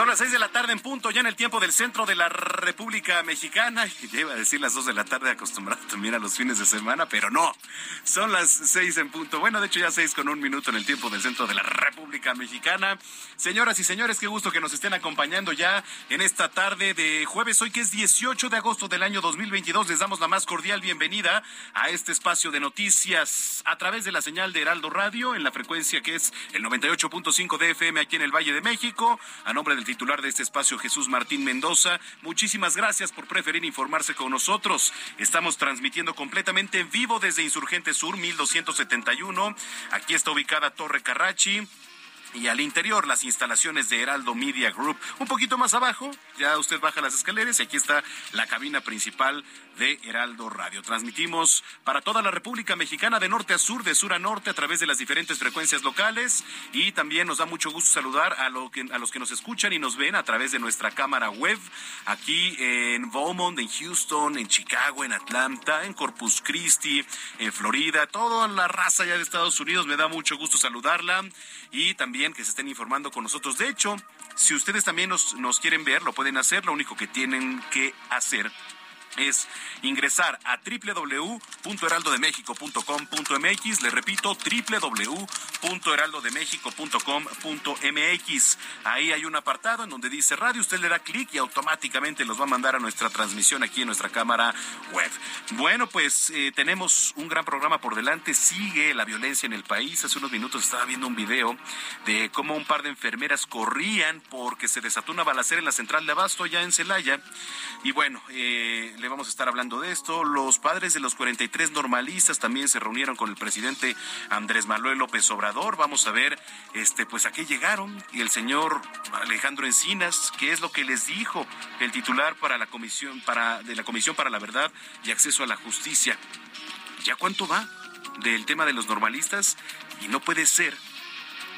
Son las seis de la tarde en punto, ya en el tiempo del centro de la República Mexicana. Ya iba a decir las dos de la tarde, acostumbrado también a los fines de semana, pero no. Son las seis en punto. Bueno, de hecho ya seis con un minuto en el tiempo del centro de la República Mexicana. Señoras y señores, qué gusto que nos estén acompañando ya en esta tarde de jueves, hoy que es 18 de agosto del año 2022. Les damos la más cordial bienvenida a este espacio de noticias a través de la señal de Heraldo Radio en la frecuencia que es el 98.5 de FM aquí en el Valle de México. A nombre del titular de este espacio, Jesús Martín Mendoza. Muchísimas gracias por preferir informarse con nosotros. Estamos transmitiendo completamente en vivo desde Insurgente Sur 1271. Aquí está ubicada Torre Carrachi y al interior las instalaciones de Heraldo Media Group. Un poquito más abajo, ya usted baja las escaleras y aquí está la cabina principal de Heraldo Radio. Transmitimos para toda la República Mexicana de norte a sur, de sur a norte a través de las diferentes frecuencias locales y también nos da mucho gusto saludar a, que, a los que nos escuchan y nos ven a través de nuestra cámara web aquí en Beaumont, en Houston, en Chicago, en Atlanta, en Corpus Christi, en Florida, toda la raza ya de Estados Unidos. Me da mucho gusto saludarla y también que se estén informando con nosotros. De hecho, si ustedes también nos, nos quieren ver, lo pueden hacer. Lo único que tienen que hacer es ingresar a www.heraldodemexico.com.mx. Le repito, www.heraldodemexico.com.mx. Ahí hay un apartado en donde dice radio. Usted le da clic y automáticamente los va a mandar a nuestra transmisión aquí en nuestra cámara web. Bueno, pues eh, tenemos un gran programa por delante. Sigue la violencia en el país. Hace unos minutos estaba viendo un video de cómo un par de enfermeras corrían porque se desató una balacera en la central de Abasto, ya en Celaya. Y bueno, eh, le vamos a estar hablando de esto. Los padres de los 43 normalistas también se reunieron con el presidente Andrés Manuel López Obrador. Vamos a ver, este, pues a qué llegaron. Y el señor Alejandro Encinas, qué es lo que les dijo el titular para la comisión, para, de la Comisión para la Verdad y Acceso a la Justicia. ¿Ya cuánto va del tema de los normalistas? Y no puede ser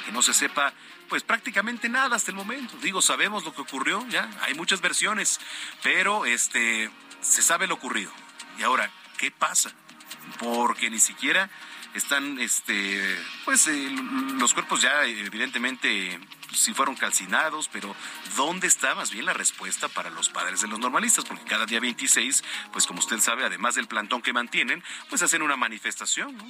que no se sepa pues prácticamente nada hasta el momento. Digo, sabemos lo que ocurrió, ya, hay muchas versiones, pero este se sabe lo ocurrido. Y ahora, ¿qué pasa? Porque ni siquiera están este pues eh, los cuerpos ya evidentemente sí fueron calcinados, pero ¿dónde está más bien la respuesta para los padres de los normalistas? Porque cada día 26, pues como usted sabe, además del plantón que mantienen, pues hacen una manifestación, ¿no?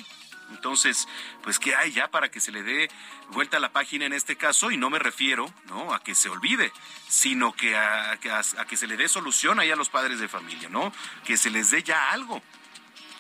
Entonces, pues, ¿qué hay ya para que se le dé vuelta a la página en este caso? Y no me refiero ¿no? a que se olvide, sino que a, a, que se le dé solución ahí a los padres de familia, ¿no? Que se les dé ya algo.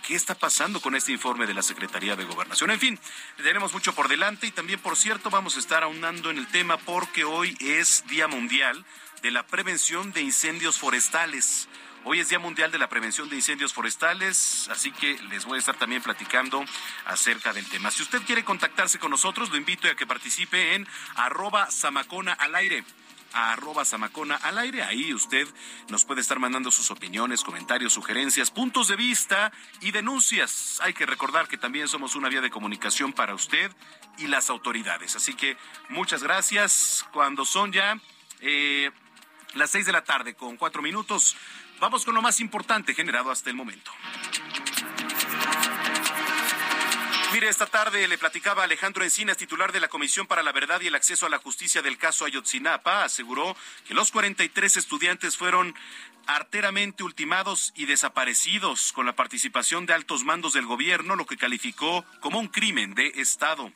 ¿Qué está pasando con este informe de la Secretaría de Gobernación? En fin, tenemos mucho por delante y también, por cierto, vamos a estar aunando en el tema porque hoy es Día Mundial de la Prevención de Incendios Forestales. Hoy es Día Mundial de la Prevención de Incendios Forestales, así que les voy a estar también platicando acerca del tema. Si usted quiere contactarse con nosotros, lo invito a que participe en arroba samacona al aire arroba Zamacona al aire. Ahí usted nos puede estar mandando sus opiniones, comentarios, sugerencias, puntos de vista y denuncias. Hay que recordar que también somos una vía de comunicación para usted y las autoridades. Así que muchas gracias. Cuando son ya eh, las seis de la tarde con cuatro minutos, Vamos con lo más importante generado hasta el momento. Mire, esta tarde le platicaba Alejandro Encinas, titular de la Comisión para la Verdad y el Acceso a la Justicia del caso Ayotzinapa, aseguró que los 43 estudiantes fueron arteramente ultimados y desaparecidos con la participación de altos mandos del gobierno, lo que calificó como un crimen de Estado.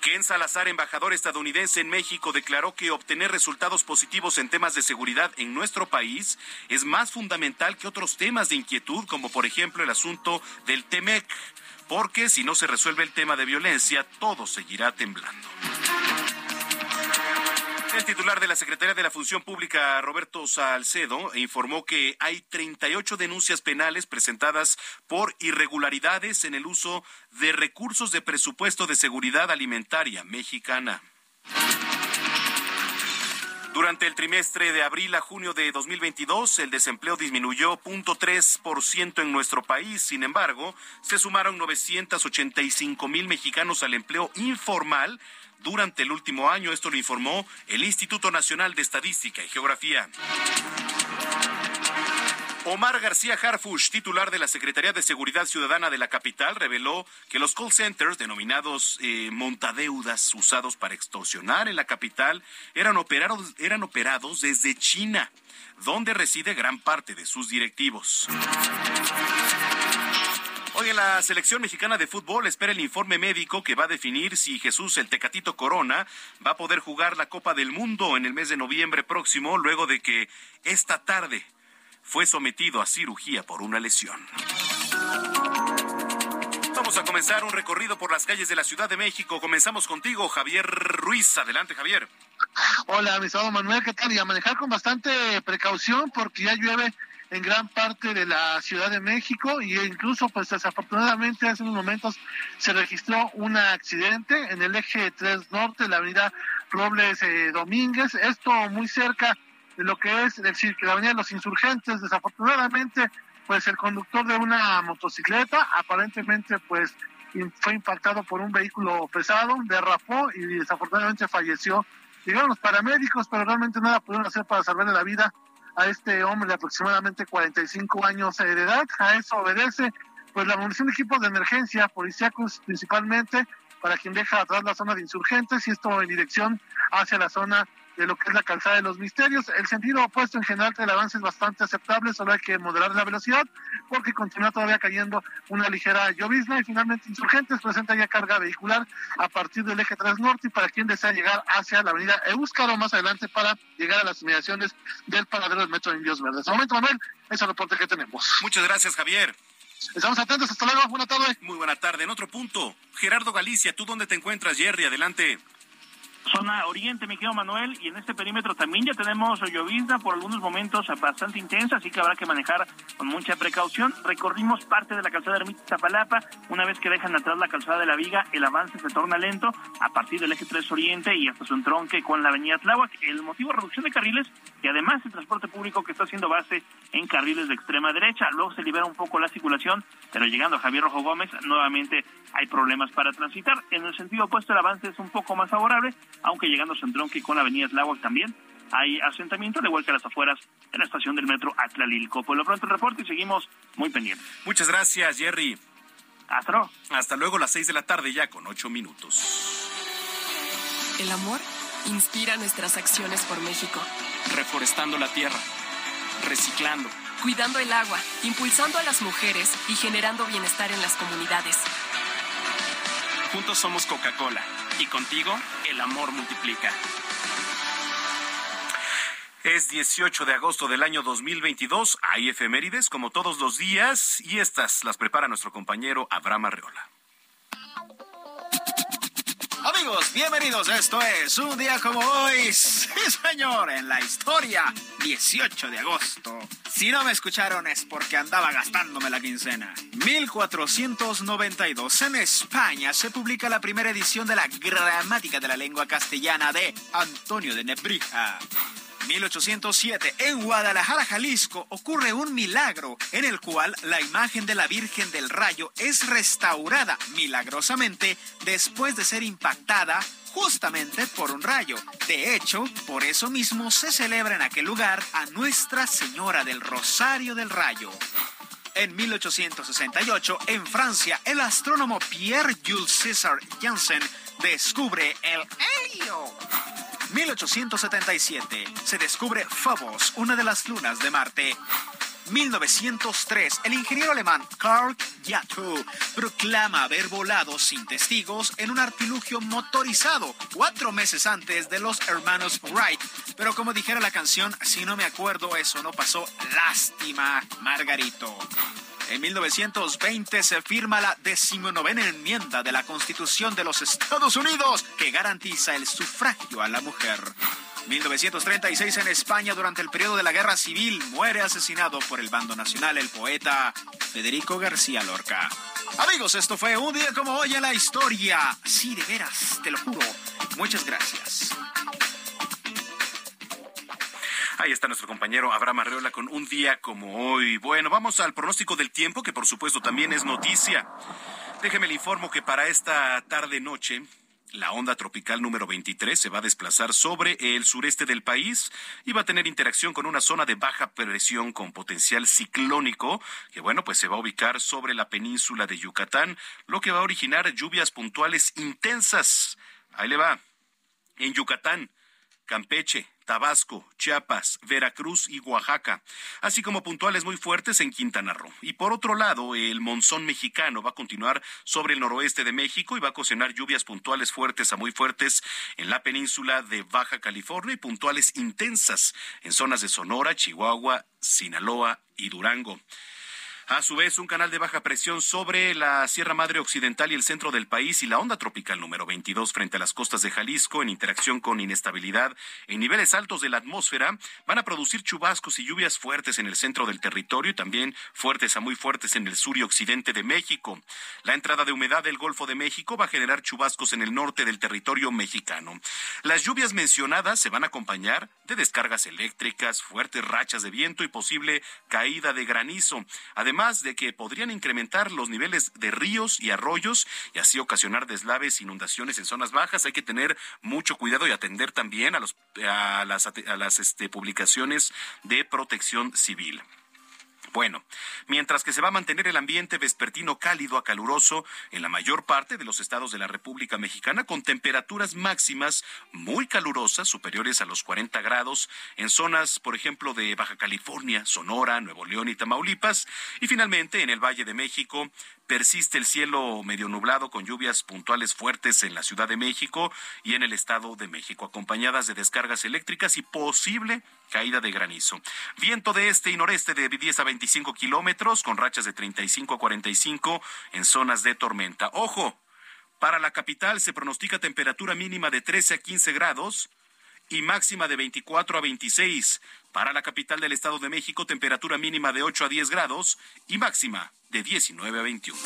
Ken Salazar, embajador estadounidense en México, declaró que obtener resultados positivos en temas de seguridad en nuestro país es más fundamental que otros temas de inquietud, como por ejemplo el asunto del TEMEC, porque si no se resuelve el tema de violencia, todo seguirá temblando. El titular de la Secretaría de la Función Pública, Roberto Salcedo, informó que hay 38 denuncias penales presentadas por irregularidades en el uso de recursos de presupuesto de seguridad alimentaria mexicana. Durante el trimestre de abril a junio de 2022, el desempleo disminuyó 0.3% en nuestro país. Sin embargo, se sumaron 985 mil mexicanos al empleo informal durante el último año. Esto lo informó el Instituto Nacional de Estadística y Geografía. Omar García Harfush, titular de la Secretaría de Seguridad Ciudadana de la capital, reveló que los call centers denominados eh, montadeudas usados para extorsionar en la capital eran operados, eran operados desde China, donde reside gran parte de sus directivos. Hoy en la selección mexicana de fútbol espera el informe médico que va a definir si Jesús el Tecatito Corona va a poder jugar la Copa del Mundo en el mes de noviembre próximo, luego de que esta tarde fue sometido a cirugía por una lesión. Vamos a comenzar un recorrido por las calles de la Ciudad de México. Comenzamos contigo, Javier Ruiz. Adelante, Javier. Hola, mi Manuel, ¿qué tal? Y a manejar con bastante precaución porque ya llueve en gran parte de la Ciudad de México y incluso pues desafortunadamente hace unos momentos se registró un accidente en el eje 3 norte, la avenida Robles eh, Domínguez, esto muy cerca de lo que es decir, la avenida de los insurgentes, desafortunadamente pues el conductor de una motocicleta aparentemente pues fue impactado por un vehículo pesado, derrapó y desafortunadamente falleció. Llegaron los paramédicos, pero realmente nada pudieron hacer para salvarle la vida a este hombre de aproximadamente 45 años de edad. A eso obedece pues la munición de equipos de emergencia, policíacos principalmente, para quien deja atrás la zona de insurgentes y esto en dirección hacia la zona de lo que es la calzada de los misterios. El sentido opuesto en general el avance es bastante aceptable, solo hay que moderar la velocidad porque continúa todavía cayendo una ligera llovizna y finalmente Insurgentes presenta ya carga vehicular a partir del eje 3 norte y para quien desea llegar hacia la avenida Euskaro más adelante para llegar a las inmediaciones del paradero del metro de Indios Verdes. De momento, Manuel, ese es el reporte que tenemos. Muchas gracias, Javier. Estamos atentos, hasta luego, buena tarde. Muy buena tarde. En otro punto, Gerardo Galicia, ¿tú dónde te encuentras, Jerry? Adelante zona oriente, mi querido Manuel, y en este perímetro también ya tenemos llovizna por algunos momentos bastante intensa, así que habrá que manejar con mucha precaución. Recorrimos parte de la calzada de Ermita Zapalapa, una vez que dejan atrás la calzada de la Viga, el avance se torna lento a partir del eje 3 Oriente y hasta su entronque con la avenida Tláhuac. El motivo reducción de carriles y además el transporte público que está haciendo base en carriles de extrema derecha. Luego se libera un poco la circulación, pero llegando a Javier Rojo Gómez, nuevamente hay problemas para transitar. En el sentido opuesto, el avance es un poco más favorable aunque llegando a Centronque con la avenida Tláhuac también hay asentamiento, al igual que a las afueras de la estación del metro Atlalilco. Por lo pronto el reporte y seguimos muy pendientes. Muchas gracias, Jerry. Hasta luego. Hasta luego, las seis de la tarde ya con ocho minutos. El amor inspira nuestras acciones por México. Reforestando la tierra, reciclando, cuidando el agua, impulsando a las mujeres y generando bienestar en las comunidades. Juntos somos Coca-Cola y contigo el amor multiplica. Es 18 de agosto del año 2022. Hay efemérides como todos los días y estas las prepara nuestro compañero Abraham Arreola. Amigos, bienvenidos. Esto es un día como hoy. Sí, señor, en la historia, 18 de agosto. Si no me escucharon es porque andaba gastándome la quincena. 1492 en España se publica la primera edición de la Gramática de la Lengua Castellana de Antonio de Nebrija. 1807, en Guadalajara, Jalisco, ocurre un milagro en el cual la imagen de la Virgen del Rayo es restaurada milagrosamente después de ser impactada justamente por un rayo. De hecho, por eso mismo se celebra en aquel lugar a Nuestra Señora del Rosario del Rayo. En 1868, en Francia, el astrónomo Pierre-Jules César Janssen descubre el helio. 1877, se descubre Phobos, una de las lunas de Marte. 1903, el ingeniero alemán Karl Jatto proclama haber volado sin testigos en un artilugio motorizado cuatro meses antes de los hermanos Wright. Pero como dijera la canción, si no me acuerdo, eso no pasó. Lástima, Margarito. En 1920 se firma la decimonovena enmienda de la Constitución de los Estados Unidos que garantiza el sufragio a la mujer. 1936 en España, durante el periodo de la Guerra Civil, muere asesinado por el bando nacional el poeta Federico García Lorca. Amigos, esto fue un día como hoy en la historia. Sí, de veras, te lo juro. Muchas gracias. Ahí está nuestro compañero Abraham Arreola con un día como hoy. Bueno, vamos al pronóstico del tiempo, que por supuesto también es noticia. Déjeme le informo que para esta tarde-noche la onda tropical número 23 se va a desplazar sobre el sureste del país y va a tener interacción con una zona de baja presión con potencial ciclónico, que bueno, pues se va a ubicar sobre la península de Yucatán, lo que va a originar lluvias puntuales intensas. Ahí le va. En Yucatán, Campeche, Tabasco, Chiapas, Veracruz y Oaxaca, así como puntuales muy fuertes en Quintana Roo. Y por otro lado, el monzón mexicano va a continuar sobre el noroeste de México y va a ocasionar lluvias puntuales fuertes a muy fuertes en la península de Baja California y puntuales intensas en zonas de Sonora, Chihuahua, Sinaloa y Durango. A su vez, un canal de baja presión sobre la Sierra Madre Occidental y el centro del país y la onda tropical número 22 frente a las costas de Jalisco en interacción con inestabilidad en niveles altos de la atmósfera van a producir chubascos y lluvias fuertes en el centro del territorio y también fuertes a muy fuertes en el sur y occidente de México. La entrada de humedad del Golfo de México va a generar chubascos en el norte del territorio mexicano. Las lluvias mencionadas se van a acompañar de descargas eléctricas, fuertes rachas de viento y posible caída de granizo. Además, de que podrían incrementar los niveles de ríos y arroyos y así ocasionar deslaves, inundaciones en zonas bajas. Hay que tener mucho cuidado y atender también a, los, a las, a las este, publicaciones de protección civil. Bueno, mientras que se va a mantener el ambiente vespertino cálido a caluroso en la mayor parte de los estados de la República Mexicana, con temperaturas máximas muy calurosas, superiores a los 40 grados, en zonas, por ejemplo, de Baja California, Sonora, Nuevo León y Tamaulipas, y finalmente en el Valle de México, Persiste el cielo medio nublado con lluvias puntuales fuertes en la Ciudad de México y en el Estado de México, acompañadas de descargas eléctricas y posible caída de granizo. Viento de este y noreste de 10 a 25 kilómetros con rachas de 35 a 45 en zonas de tormenta. Ojo, para la capital se pronostica temperatura mínima de 13 a 15 grados y máxima de 24 a 26. Para la capital del Estado de México, temperatura mínima de 8 a 10 grados y máxima de 19 a 21.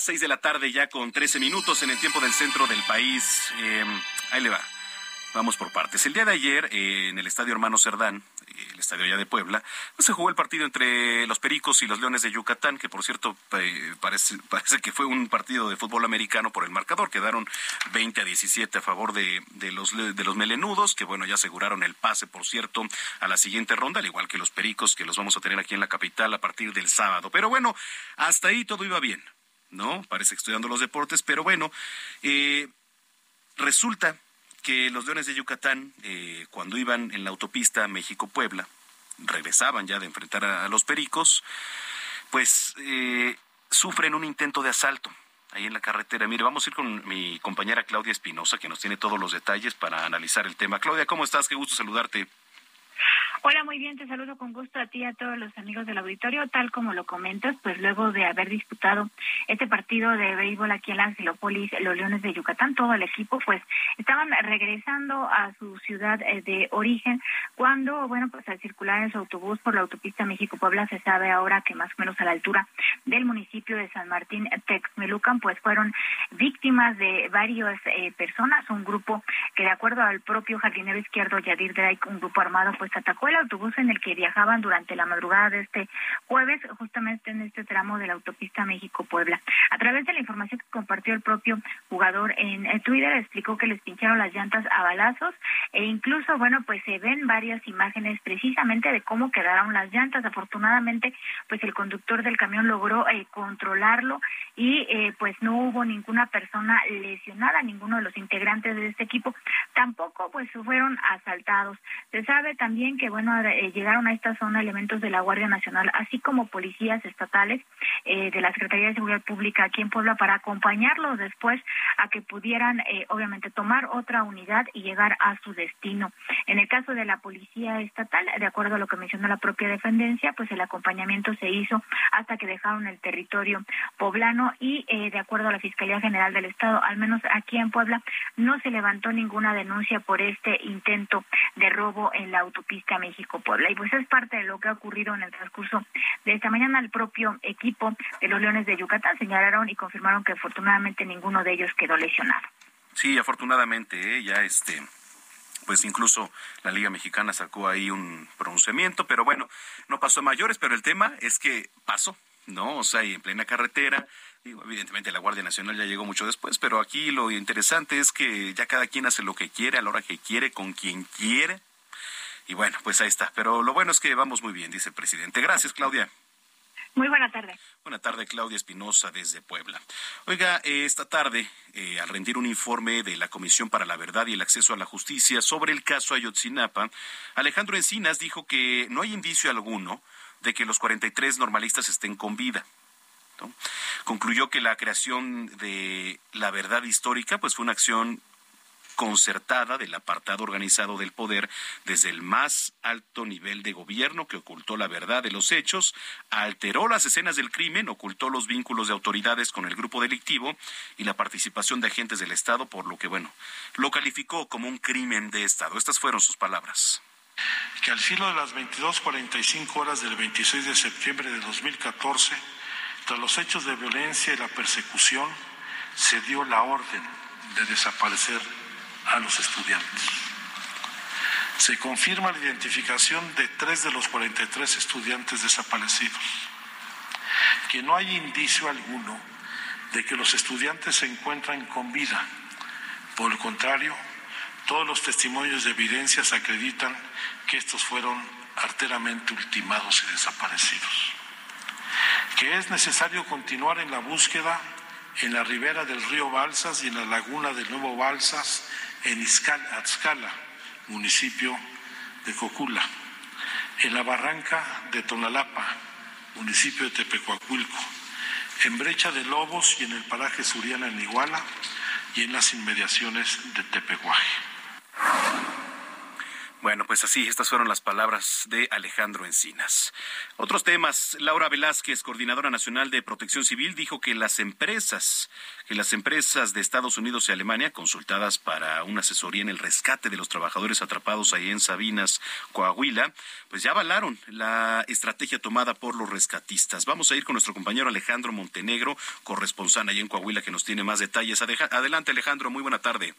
Seis de la tarde ya con 13 minutos en el tiempo del centro del país. Eh, ahí le va. Vamos por partes. El día de ayer, eh, en el Estadio Hermano Cerdán, eh, el estadio allá de Puebla, pues, se jugó el partido entre los Pericos y los Leones de Yucatán, que por cierto parece, parece que fue un partido de fútbol americano por el marcador. Quedaron 20 a 17 a favor de, de, los, de los melenudos, que bueno, ya aseguraron el pase, por cierto, a la siguiente ronda, al igual que los Pericos, que los vamos a tener aquí en la capital a partir del sábado. Pero bueno, hasta ahí todo iba bien. ¿No? Parece dando los deportes, pero bueno, eh, resulta que los Leones de Yucatán, eh, cuando iban en la autopista México-Puebla, regresaban ya de enfrentar a, los Pericos, pues eh, sufren un intento de asalto ahí en la carretera. Mire, vamos a ir con mi compañera Claudia Espinosa, que nos tiene todos los detalles para analizar el tema. Claudia, ¿cómo estás? Qué gusto saludarte. Hola, muy bien, te saludo con gusto a ti y a todos los amigos del auditorio. Tal como lo comentas, pues luego de haber disputado este partido de béisbol aquí en la Angelópolis, los Leones de Yucatán, todo el equipo, pues estaban regresando a su ciudad eh, de origen cuando, bueno, pues al circular en su autobús por la autopista México-Puebla se sabe ahora que más o menos a la altura del municipio de San Martín, Texmelucan, pues fueron víctimas de varias eh, personas, un grupo que de acuerdo al propio jardinero izquierdo Yadir Drake, un grupo armado, pues atacó el autobús en el que viajaban durante la madrugada de este jueves, justamente en este tramo de la autopista México-Puebla. A través de la información que compartió el propio jugador en Twitter, explicó que les pincharon las llantas a balazos e incluso, bueno, pues se ven varias imágenes precisamente de cómo quedaron las llantas. Afortunadamente, pues el conductor del camión logró eh, controlarlo y eh, pues no hubo ninguna persona lesionada, ninguno de los integrantes de este equipo. Tampoco pues fueron asaltados. Se sabe también que bueno eh, llegaron a esta zona elementos de la Guardia Nacional, así como policías estatales eh, de la Secretaría de Seguridad Pública aquí en Puebla para acompañarlos después a que pudieran obviamente tomar otra unidad y llegar a su destino. En el caso de la policía estatal, de acuerdo a lo que mencionó la propia dependencia, pues el acompañamiento se hizo hasta que dejaron el territorio poblano y eh, de acuerdo a la Fiscalía General del Estado, al menos aquí en Puebla, no se levantó ninguna denuncia por este intento de robo en la autopista México-Puebla. Y pues es parte de lo que ha ocurrido en el transcurso de esta mañana. El propio equipo de los Leones de Yucatán señalaron y confirmaron que afortunadamente ninguno de ellos quedó lesionado. Sí, afortunadamente, ¿eh? ya este pues incluso la Liga Mexicana sacó ahí un pronunciamiento, pero bueno, no pasó a mayores, pero el tema es que pasó, ¿no? O sea, y en plena carretera, digo, evidentemente la Guardia Nacional ya llegó mucho después, pero aquí lo interesante es que ya cada quien hace lo que quiere, a la hora que quiere, con quien quiere. Y bueno, pues ahí está. Pero lo bueno es que vamos muy bien, dice el presidente. Gracias, Claudia. Muy buena tarde. Buena tarde, Claudia Espinosa, desde Puebla. Oiga, eh, esta tarde, eh, al rendir un informe de la Comisión para la Verdad y el Acceso a la Justicia sobre el caso Ayotzinapa, Alejandro Encinas dijo que no hay indicio alguno de que los 43 normalistas estén con vida. Concluyó que la creación de la verdad histórica pues fue una acción concertada del apartado organizado del poder desde el más alto nivel de gobierno que ocultó la verdad de los hechos, alteró las escenas del crimen, ocultó los vínculos de autoridades con el grupo delictivo y la participación de agentes del Estado, por lo que, bueno, lo calificó como un crimen de Estado. Estas fueron sus palabras que al filo de las 22.45 horas del 26 de septiembre de 2014, tras los hechos de violencia y la persecución, se dio la orden de desaparecer a los estudiantes. Se confirma la identificación de tres de los 43 estudiantes desaparecidos, que no hay indicio alguno de que los estudiantes se encuentran con vida. Por el contrario, todos los testimonios de evidencias acreditan que estos fueron arteramente ultimados y desaparecidos. Que es necesario continuar en la búsqueda en la ribera del río Balsas y en la laguna del Nuevo Balsas en Atzcala, municipio de Cocula, en la barranca de Tonalapa, municipio de Tepecuacuilco, en Brecha de Lobos y en el paraje Suriana en Iguala y en las inmediaciones de Tepecuaje. Bueno, pues así, estas fueron las palabras de Alejandro Encinas. Otros temas. Laura Velázquez, coordinadora nacional de Protección Civil, dijo que las empresas, que las empresas de Estados Unidos y Alemania, consultadas para una asesoría en el rescate de los trabajadores atrapados ahí en Sabinas, Coahuila, pues ya avalaron la estrategia tomada por los rescatistas. Vamos a ir con nuestro compañero Alejandro Montenegro, corresponsal ahí en Coahuila, que nos tiene más detalles. Adelante, Alejandro, muy buena tarde.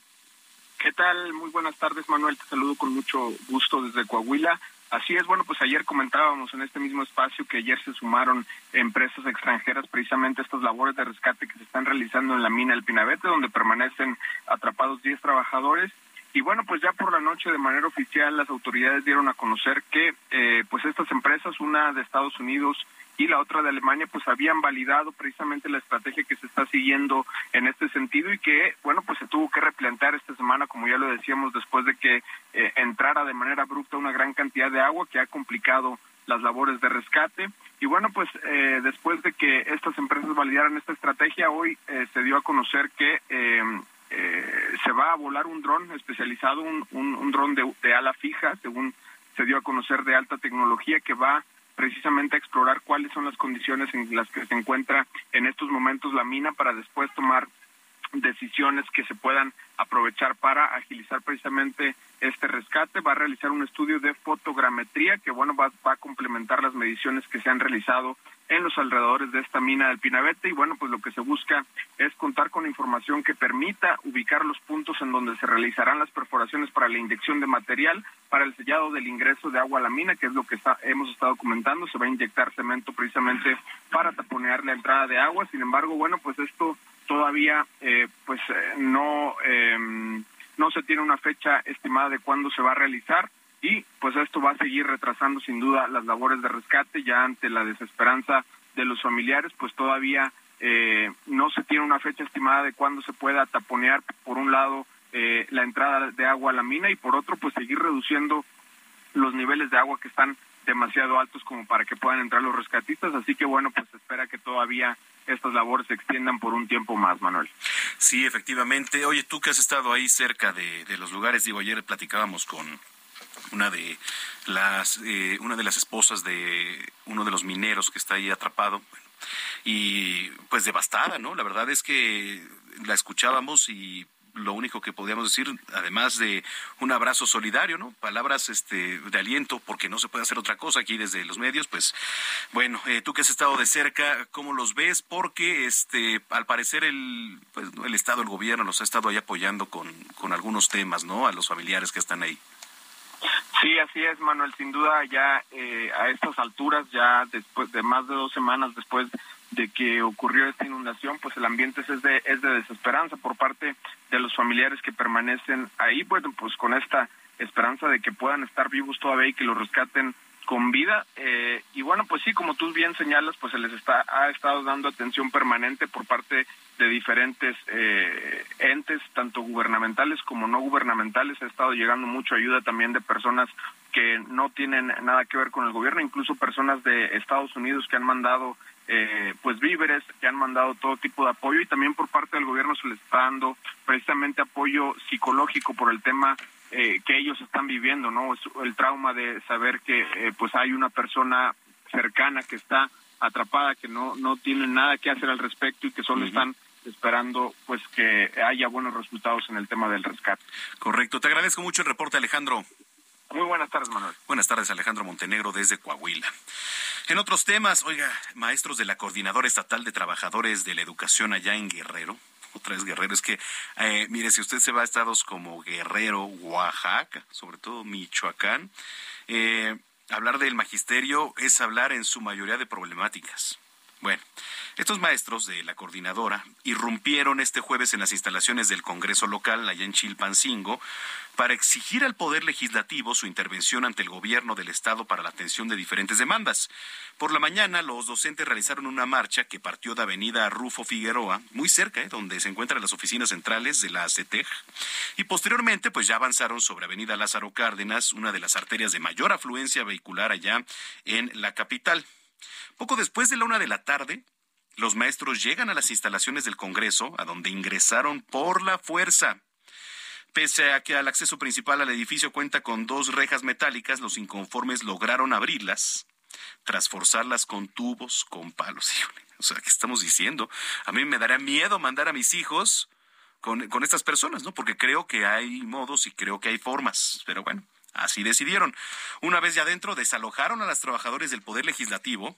¿Qué tal? Muy buenas tardes, Manuel. Te saludo con mucho gusto desde Coahuila. Así es, bueno, pues ayer comentábamos en este mismo espacio que ayer se sumaron empresas extranjeras precisamente estas labores de rescate que se están realizando en la mina El Pinabete, donde permanecen atrapados 10 trabajadores. Y bueno, pues ya por la noche de manera oficial las autoridades dieron a conocer que eh, pues estas empresas, una de Estados Unidos y la otra de Alemania pues habían validado precisamente la estrategia que se está siguiendo en este sentido y que bueno pues se tuvo que replantear esta semana como ya lo decíamos después de que eh, entrara de manera abrupta una gran cantidad de agua que ha complicado las labores de rescate. Y bueno pues eh, después de que estas empresas validaran esta estrategia hoy eh, se dio a conocer que se va a volar un dron especializado un, un, dron de, de ala fija según se dio a conocer de alta tecnología que va precisamente explorar cuáles son las condiciones en las que se encuentra en estos momentos la mina para después tomar decisiones que se puedan aprovechar para agilizar precisamente este rescate. Va a realizar un estudio de fotogrametría que, bueno, va, va, a complementar las mediciones que se han realizado en los alrededores de esta mina del Pinabete y bueno, pues lo que se busca es contar con información que permita ubicar los puntos en donde se realizarán las perforaciones para la inyección de material, para el sellado del ingreso de agua a la mina, que es lo que está, hemos estado comentando, se va a inyectar cemento precisamente para taponear la entrada de agua, sin embargo, bueno, pues esto todavía eh, pues eh, no, em, no se tiene una fecha estimada de cuándo se va a realizar y pues esto va a seguir retrasando sin duda las labores de rescate ya ante la desesperanza de los familiares pues todavía eh, no se tiene una fecha estimada de cuándo se pueda taponear por un lado eh, la entrada de agua a la mina y por otro pues seguir reduciendo los niveles de agua que están demasiado altos como para que puedan entrar los rescatistas así que bueno pues se espera que todavía estas labores se extiendan por un tiempo más, Manuel. Sí, efectivamente. Oye, tú que has estado ahí cerca de, de los lugares, digo, ayer platicábamos con, una de las eh, una de las esposas de uno de los mineros que está ahí atrapado y pues devastada no la verdad es que la escuchábamos y lo único que podíamos decir, además de un abrazo solidario, ¿no? Palabras este, de aliento, porque no se puede hacer otra cosa aquí desde los medios, pues, bueno, eh, tú que has estado de cerca, ¿cómo los ves? Porque, este, al parecer el, pues, el Estado, el gobierno los ha estado ahí apoyando con, con algunos temas, ¿no? A los familiares que están ahí. Sí, así es, Manuel. Sin duda, ya eh, a estas alturas, ya después de más de dos semanas después de que ocurrió esta inundación, pues el ambiente es de, es de desesperanza por parte de los familiares que permanecen ahí, bueno, pues con esta esperanza de que puedan estar vivos todavía y que los rescaten con vida. Eh, y bueno, pues sí, como tú bien señalas, pues se les está, ha estado dando atención permanente por parte de diferentes eh, entes, tanto gubernamentales como no gubernamentales. Ha estado llegando mucha ayuda también de personas que no tienen nada que ver con el gobierno, incluso personas de Estados Unidos que han mandado eh, pues víveres, que han mandado todo tipo de apoyo y también por parte del gobierno se les está dando precisamente apoyo psicológico por el tema eh, que ellos están viviendo, ¿no? El trauma de saber que eh, pues hay una persona cercana que está atrapada, que no, no tiene nada que hacer al respecto y que solo están esperando pues que haya buenos resultados en el tema del rescate. Correcto, te agradezco mucho el reporte Alejandro. Muy buenas tardes, Manuel. Buenas tardes, Alejandro Montenegro desde Coahuila. En otros temas, oiga, maestros de la Coordinadora Estatal de Trabajadores de la Educación allá en Guerrero, otra vez Guerrero, es que, eh, mire, si usted se va a estados como Guerrero, Oaxaca, sobre todo Michoacán, eh, hablar del magisterio es hablar en su mayoría de problemáticas. Bueno, estos maestros de la coordinadora irrumpieron este jueves en las instalaciones del Congreso local allá en Chilpancingo para exigir al Poder Legislativo su intervención ante el gobierno del Estado para la atención de diferentes demandas. Por la mañana, los docentes realizaron una marcha que partió de Avenida Rufo Figueroa, muy cerca, eh, donde se encuentran las oficinas centrales de la CETEG, y posteriormente, pues ya avanzaron sobre Avenida Lázaro Cárdenas, una de las arterias de mayor afluencia vehicular allá en la capital. Poco después de la una de la tarde, los maestros llegan a las instalaciones del Congreso, a donde ingresaron por la fuerza. Pese a que el acceso principal al edificio cuenta con dos rejas metálicas, los inconformes lograron abrirlas, tras forzarlas con tubos, con palos. O sea, ¿qué estamos diciendo? A mí me daría miedo mandar a mis hijos con, con estas personas, ¿no? Porque creo que hay modos y creo que hay formas. Pero bueno, así decidieron. Una vez ya adentro, desalojaron a los trabajadores del Poder Legislativo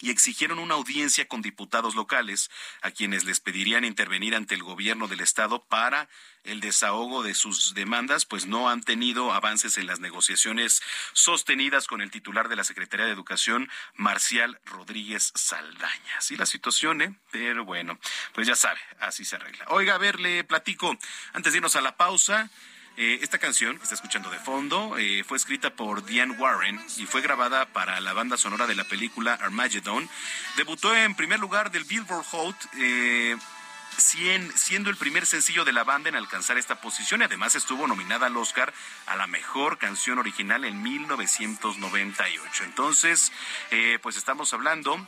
y exigieron una audiencia con diputados locales a quienes les pedirían intervenir ante el gobierno del estado para el desahogo de sus demandas, pues no han tenido avances en las negociaciones sostenidas con el titular de la Secretaría de Educación, Marcial Rodríguez Saldaña. Así la situación, ¿eh? Pero bueno, pues ya sabe, así se arregla. Oiga, a ver, le platico, antes de irnos a la pausa, eh, esta canción que está escuchando de fondo eh, fue escrita por Diane Warren y fue grabada para la banda sonora de la película Armageddon. Debutó en primer lugar del Billboard Hot. Eh, siendo el primer sencillo de la banda en alcanzar esta posición y además estuvo nominada al Oscar a la mejor canción original en 1998. Entonces, pues estamos hablando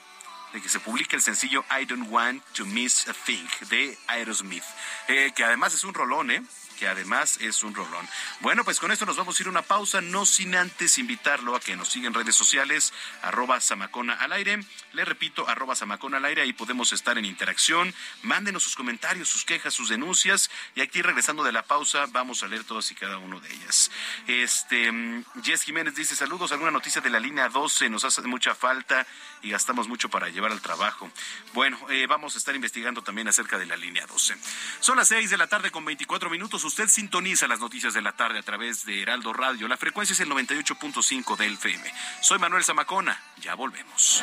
de que se publique el sencillo I Don't Want to Miss a Thing de Aerosmith, eh, que además es un rolón, ¿eh? Que además es un rolón. Bueno, pues con esto nos vamos a ir a una pausa, no sin antes invitarlo a que nos siga en redes sociales, arroba Samacona al aire. Le repito, arroba Samacona al aire, ahí podemos estar en interacción. Mándenos sus comentarios, sus quejas, sus denuncias. Y aquí regresando de la pausa, vamos a leer todas y cada uno de ellas. Este, Jess Jiménez dice, saludos, alguna noticia de la línea 12, nos hace mucha falta y gastamos mucho para llevar al trabajo. Bueno, eh, vamos a estar investigando también acerca de la línea 12. Son las 6 de la tarde con 24 minutos. Usted sintoniza las noticias de la tarde a través de Heraldo Radio. La frecuencia es el 98.5 del FM. Soy Manuel Zamacona. Ya volvemos.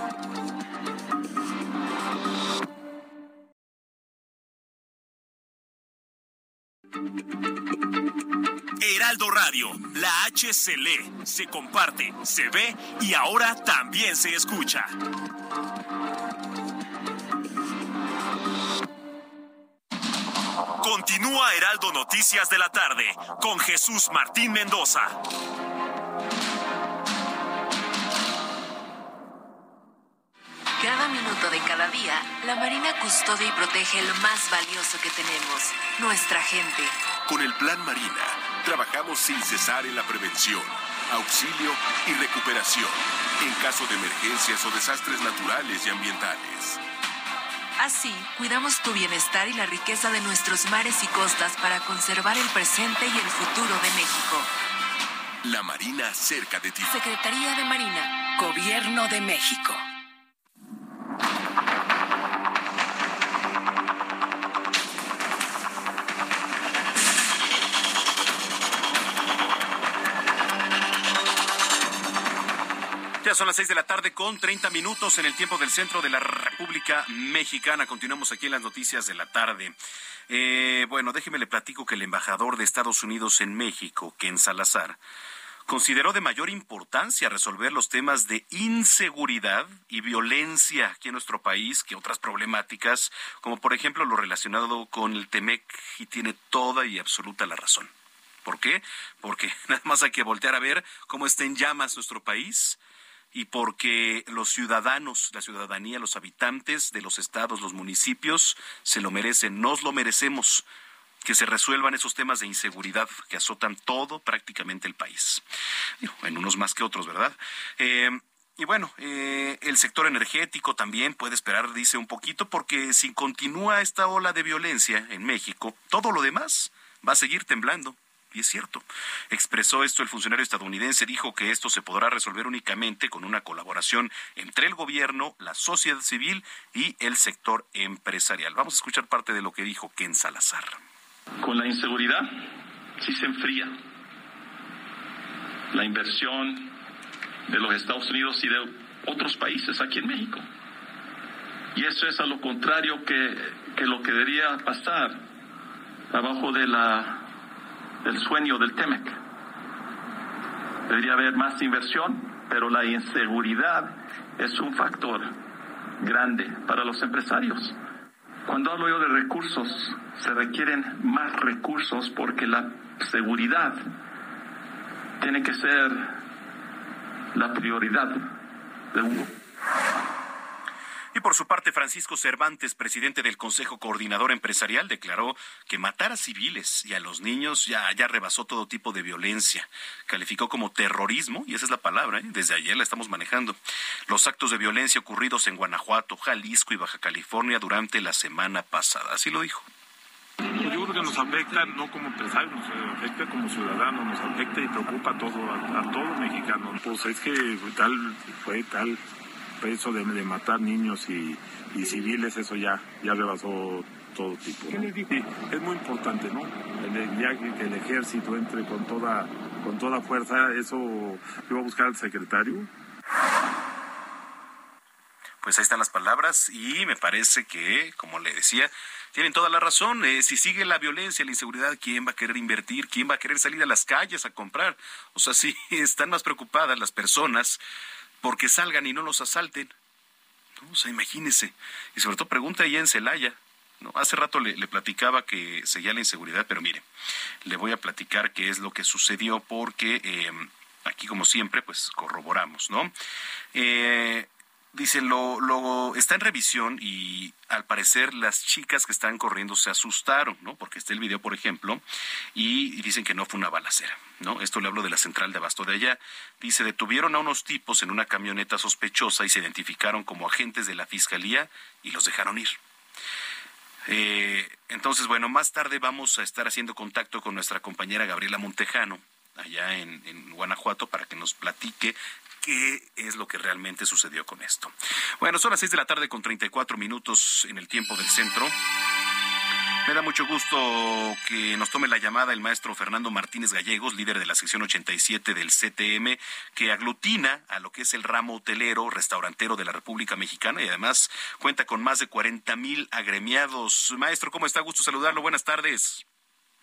Heraldo Radio, la H se lee, se comparte, se ve y ahora también se escucha. Continúa Heraldo Noticias de la tarde con Jesús Martín Mendoza. Cada minuto de cada día, la Marina custodia y protege lo más valioso que tenemos, nuestra gente. Con el Plan Marina, trabajamos sin cesar en la prevención, auxilio y recuperación en caso de emergencias o desastres naturales y ambientales. Así, cuidamos tu bienestar y la riqueza de nuestros mares y costas para conservar el presente y el futuro de México. La Marina cerca de ti. Secretaría de Marina, Gobierno de México. Son las seis de la tarde con 30 minutos en el tiempo del centro de la República Mexicana. Continuamos aquí en las noticias de la tarde. Eh, bueno, déjeme le platico que el embajador de Estados Unidos en México, Ken Salazar, consideró de mayor importancia resolver los temas de inseguridad y violencia aquí en nuestro país que otras problemáticas, como por ejemplo lo relacionado con el TEMEC, y tiene toda y absoluta la razón. ¿Por qué? Porque nada más hay que voltear a ver cómo está en llamas nuestro país y porque los ciudadanos, la ciudadanía, los habitantes de los estados, los municipios, se lo merecen, nos lo merecemos que se resuelvan esos temas de inseguridad que azotan todo prácticamente el país. En unos más que otros, ¿verdad? Eh, y bueno, eh, el sector energético también puede esperar, dice un poquito, porque si continúa esta ola de violencia en México, todo lo demás va a seguir temblando. Y es cierto. Expresó esto el funcionario estadounidense, dijo que esto se podrá resolver únicamente con una colaboración entre el gobierno, la sociedad civil y el sector empresarial. Vamos a escuchar parte de lo que dijo Ken Salazar. Con la inseguridad sí se enfría la inversión de los Estados Unidos y de otros países aquí en México. Y eso es a lo contrario que, que lo que debería pasar abajo de la del sueño del TEMEC. Debería haber más inversión, pero la inseguridad es un factor grande para los empresarios. Cuando hablo yo de recursos, se requieren más recursos porque la seguridad tiene que ser la prioridad de un por su parte, Francisco Cervantes, presidente del Consejo Coordinador Empresarial, declaró que matar a civiles y a los niños ya, ya rebasó todo tipo de violencia. Calificó como terrorismo, y esa es la palabra, ¿eh? desde ayer la estamos manejando, los actos de violencia ocurridos en Guanajuato, Jalisco y Baja California durante la semana pasada. Así lo dijo. Yo creo que nos afecta no como empresarios, nos afecta como ciudadanos, nos afecta y preocupa a todo, a, todo mexicano. Pues es que tal, fue tal eso de, de matar niños y, y, civiles, eso ya, ya rebasó todo tipo. es muy importante, ¿no? El, ya que el ejército entre con toda, con toda fuerza, eso iba a buscar al secretario pues ahí están las palabras y me parece que, como le decía, tienen toda la razón. Eh, si sigue la violencia, la inseguridad, ¿quién va a querer invertir? ¿Quién va a querer salir a las calles a comprar? O sea, sí, están más preocupadas las personas porque salgan y no los asalten. O sea, imagínese. Y sobre todo pregunta allá en Celaya. ¿no? Hace rato le, platicaba que seguía la inseguridad, pero mire, le voy a platicar qué es lo que sucedió porque eh, aquí, como siempre, pues corroboramos, ¿no? Eh, Dice, lo, lo, está en revisión y al parecer las chicas que están corriendo se asustaron, ¿no? Porque está el video, por ejemplo, y, dicen que no fue una balacera, ¿no? Esto le hablo de la central de abasto de allá. Dice, detuvieron a unos tipos en una camioneta sospechosa y se identificaron como agentes de la fiscalía y los dejaron ir. Eh, entonces, bueno, más tarde vamos a estar haciendo contacto con nuestra compañera Gabriela Montejano, allá en, en, Guanajuato para que nos platique qué es lo que realmente sucedió con esto. Bueno, son las seis de la tarde con 34 minutos en el tiempo del centro. Me da mucho gusto que nos tome la llamada el maestro Fernando Martínez Gallegos, líder de la sección 87 del CTM, que aglutina a lo que es el ramo hotelero, restaurantero de la República Mexicana y además cuenta con más de 40 mil agremiados. Maestro, ¿cómo está? Gusto saludarlo. Buenas tardes.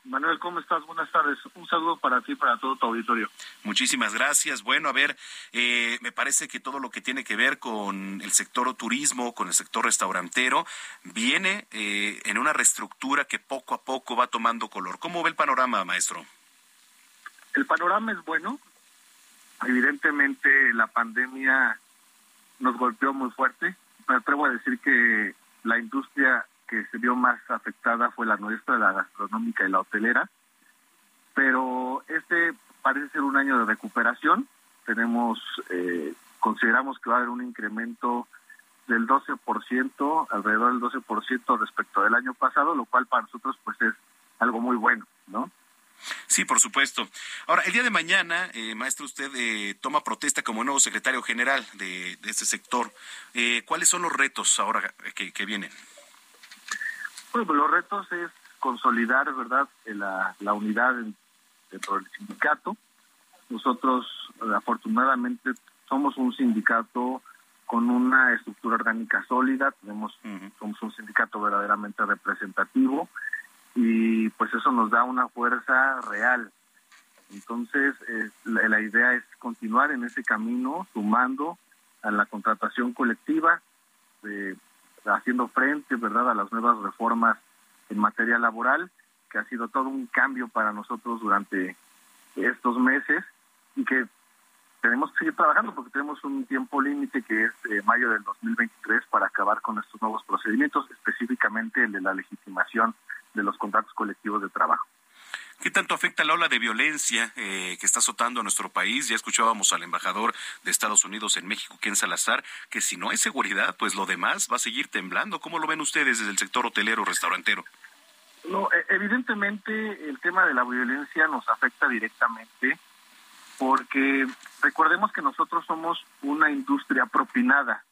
Manuel, ¿cómo estás? Buenas tardes. Un saludo para ti y para todo tu auditorio. Muchísimas gracias. Bueno, a ver, eh, me parece que todo lo que tiene que ver con el sector turismo, con el sector restaurantero, viene eh, en una reestructura que poco a poco va tomando color. ¿Cómo ve el panorama, maestro? El panorama es bueno. Evidentemente la pandemia nos golpeó muy fuerte. Me atrevo a decir que la industria que se vio más afectada fue la nuestra, la gastronómica y la hotelera. Pero este parece ser un año de recuperación. Tenemos, eh, consideramos que va a haber un incremento del 12%, alrededor del 12% respecto del año pasado, lo cual para nosotros pues es algo muy bueno, ¿no? Sí, por supuesto. Ahora, el día de mañana, eh, maestro, usted eh, toma protesta como nuevo secretario general de, este sector. Eh, ¿Cuáles son los retos ahora que vienen? Bueno, pues los retos es consolidar, ¿verdad?, la, la unidad dentro del sindicato. Nosotros, eh, afortunadamente, somos un sindicato con una estructura orgánica sólida, tenemos, somos un sindicato verdaderamente representativo y pues eso nos da una fuerza real. Entonces, eh, la, la, idea es continuar en ese camino, sumando a la contratación colectiva, de haciendo frente, ¿verdad?, a las nuevas reformas en materia laboral, que ha sido todo un cambio para nosotros durante estos meses y que tenemos que seguir trabajando porque tenemos un tiempo límite que es eh, mayo del 2023 para acabar con estos nuevos procedimientos, específicamente el de la legitimación de los contratos colectivos de trabajo. ¿Qué tanto afecta la ola de violencia eh, que está azotando a nuestro país? Ya escuchábamos al embajador de Estados Unidos en México, Ken Salazar, que si no hay seguridad, pues lo demás va a seguir temblando. ¿Cómo lo ven ustedes desde el sector hotelero, restaurantero? No, e, evidentemente el tema de la violencia nos afecta directamente porque recordemos que nosotros somos una industria propinada.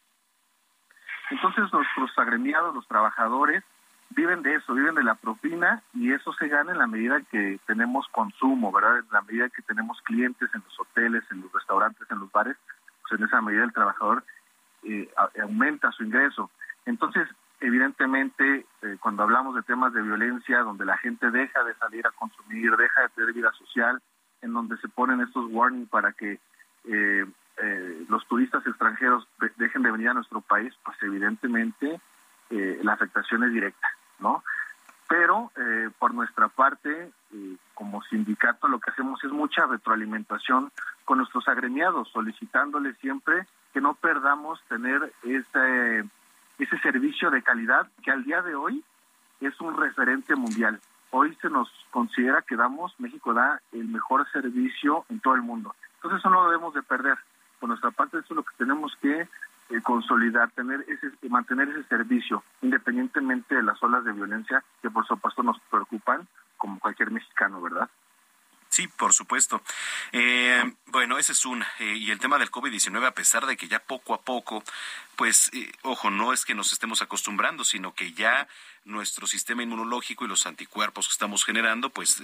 Entonces nuestros agremiados, los trabajadores, viven de eso, viven de la propina y eso se gana en la medida que tenemos consumo, ¿verdad? En la medida que tenemos clientes en los hoteles, en los restaurantes, en los bares, pues en esa medida el trabajador eh, aumenta su ingreso. Entonces, evidentemente, eh, cuando hablamos de temas de violencia, donde la gente deja de salir a consumir, deja de tener vida social, en donde se ponen estos warnings para que eh, los turistas extranjeros dejen de venir a nuestro país, pues evidentemente la afectación es directa. ¿No? Pero eh, por nuestra parte, eh, como sindicato, lo que hacemos es mucha retroalimentación con nuestros agremiados, solicitándoles siempre que no perdamos tener ese, ese servicio de calidad que al día de hoy es un referente mundial. Hoy se nos considera que damos, México da el mejor servicio en todo el mundo. Entonces eso no lo debemos de perder. Por nuestra parte eso es lo que tenemos que consolidar, tener ese, mantener ese servicio, independientemente de las olas de violencia que por supuesto nos preocupan, como cualquier mexicano, ¿verdad? Sí, por supuesto. Eh, bueno, ese es un. Eh, y el tema del COVID-19, a pesar de que ya poco a poco, pues, eh, ojo, no es que nos estemos acostumbrando, sino que ya nuestro sistema inmunológico y los anticuerpos que estamos generando, pues,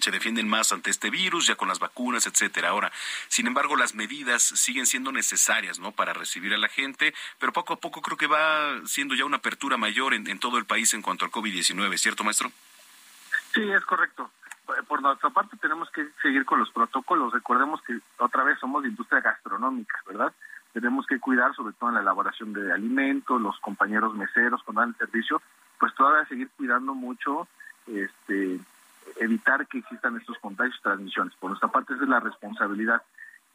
se defienden más ante este virus, ya con las vacunas, etcétera. Ahora, sin embargo, las medidas siguen siendo necesarias, ¿no? Para recibir a la gente, pero poco a poco creo que va siendo ya una apertura mayor en, en todo el país en cuanto al COVID-19, ¿cierto, maestro? Sí, es correcto por nuestra parte tenemos que seguir con los protocolos. Recordemos que otra vez somos de industria gastronómica, ¿verdad? Tenemos que cuidar sobre todo en la elaboración de alimentos, los compañeros meseros cuando dan el servicio, pues todavía seguir cuidando mucho, este, evitar que existan estos contagios y transmisiones. Por nuestra parte esa es la responsabilidad.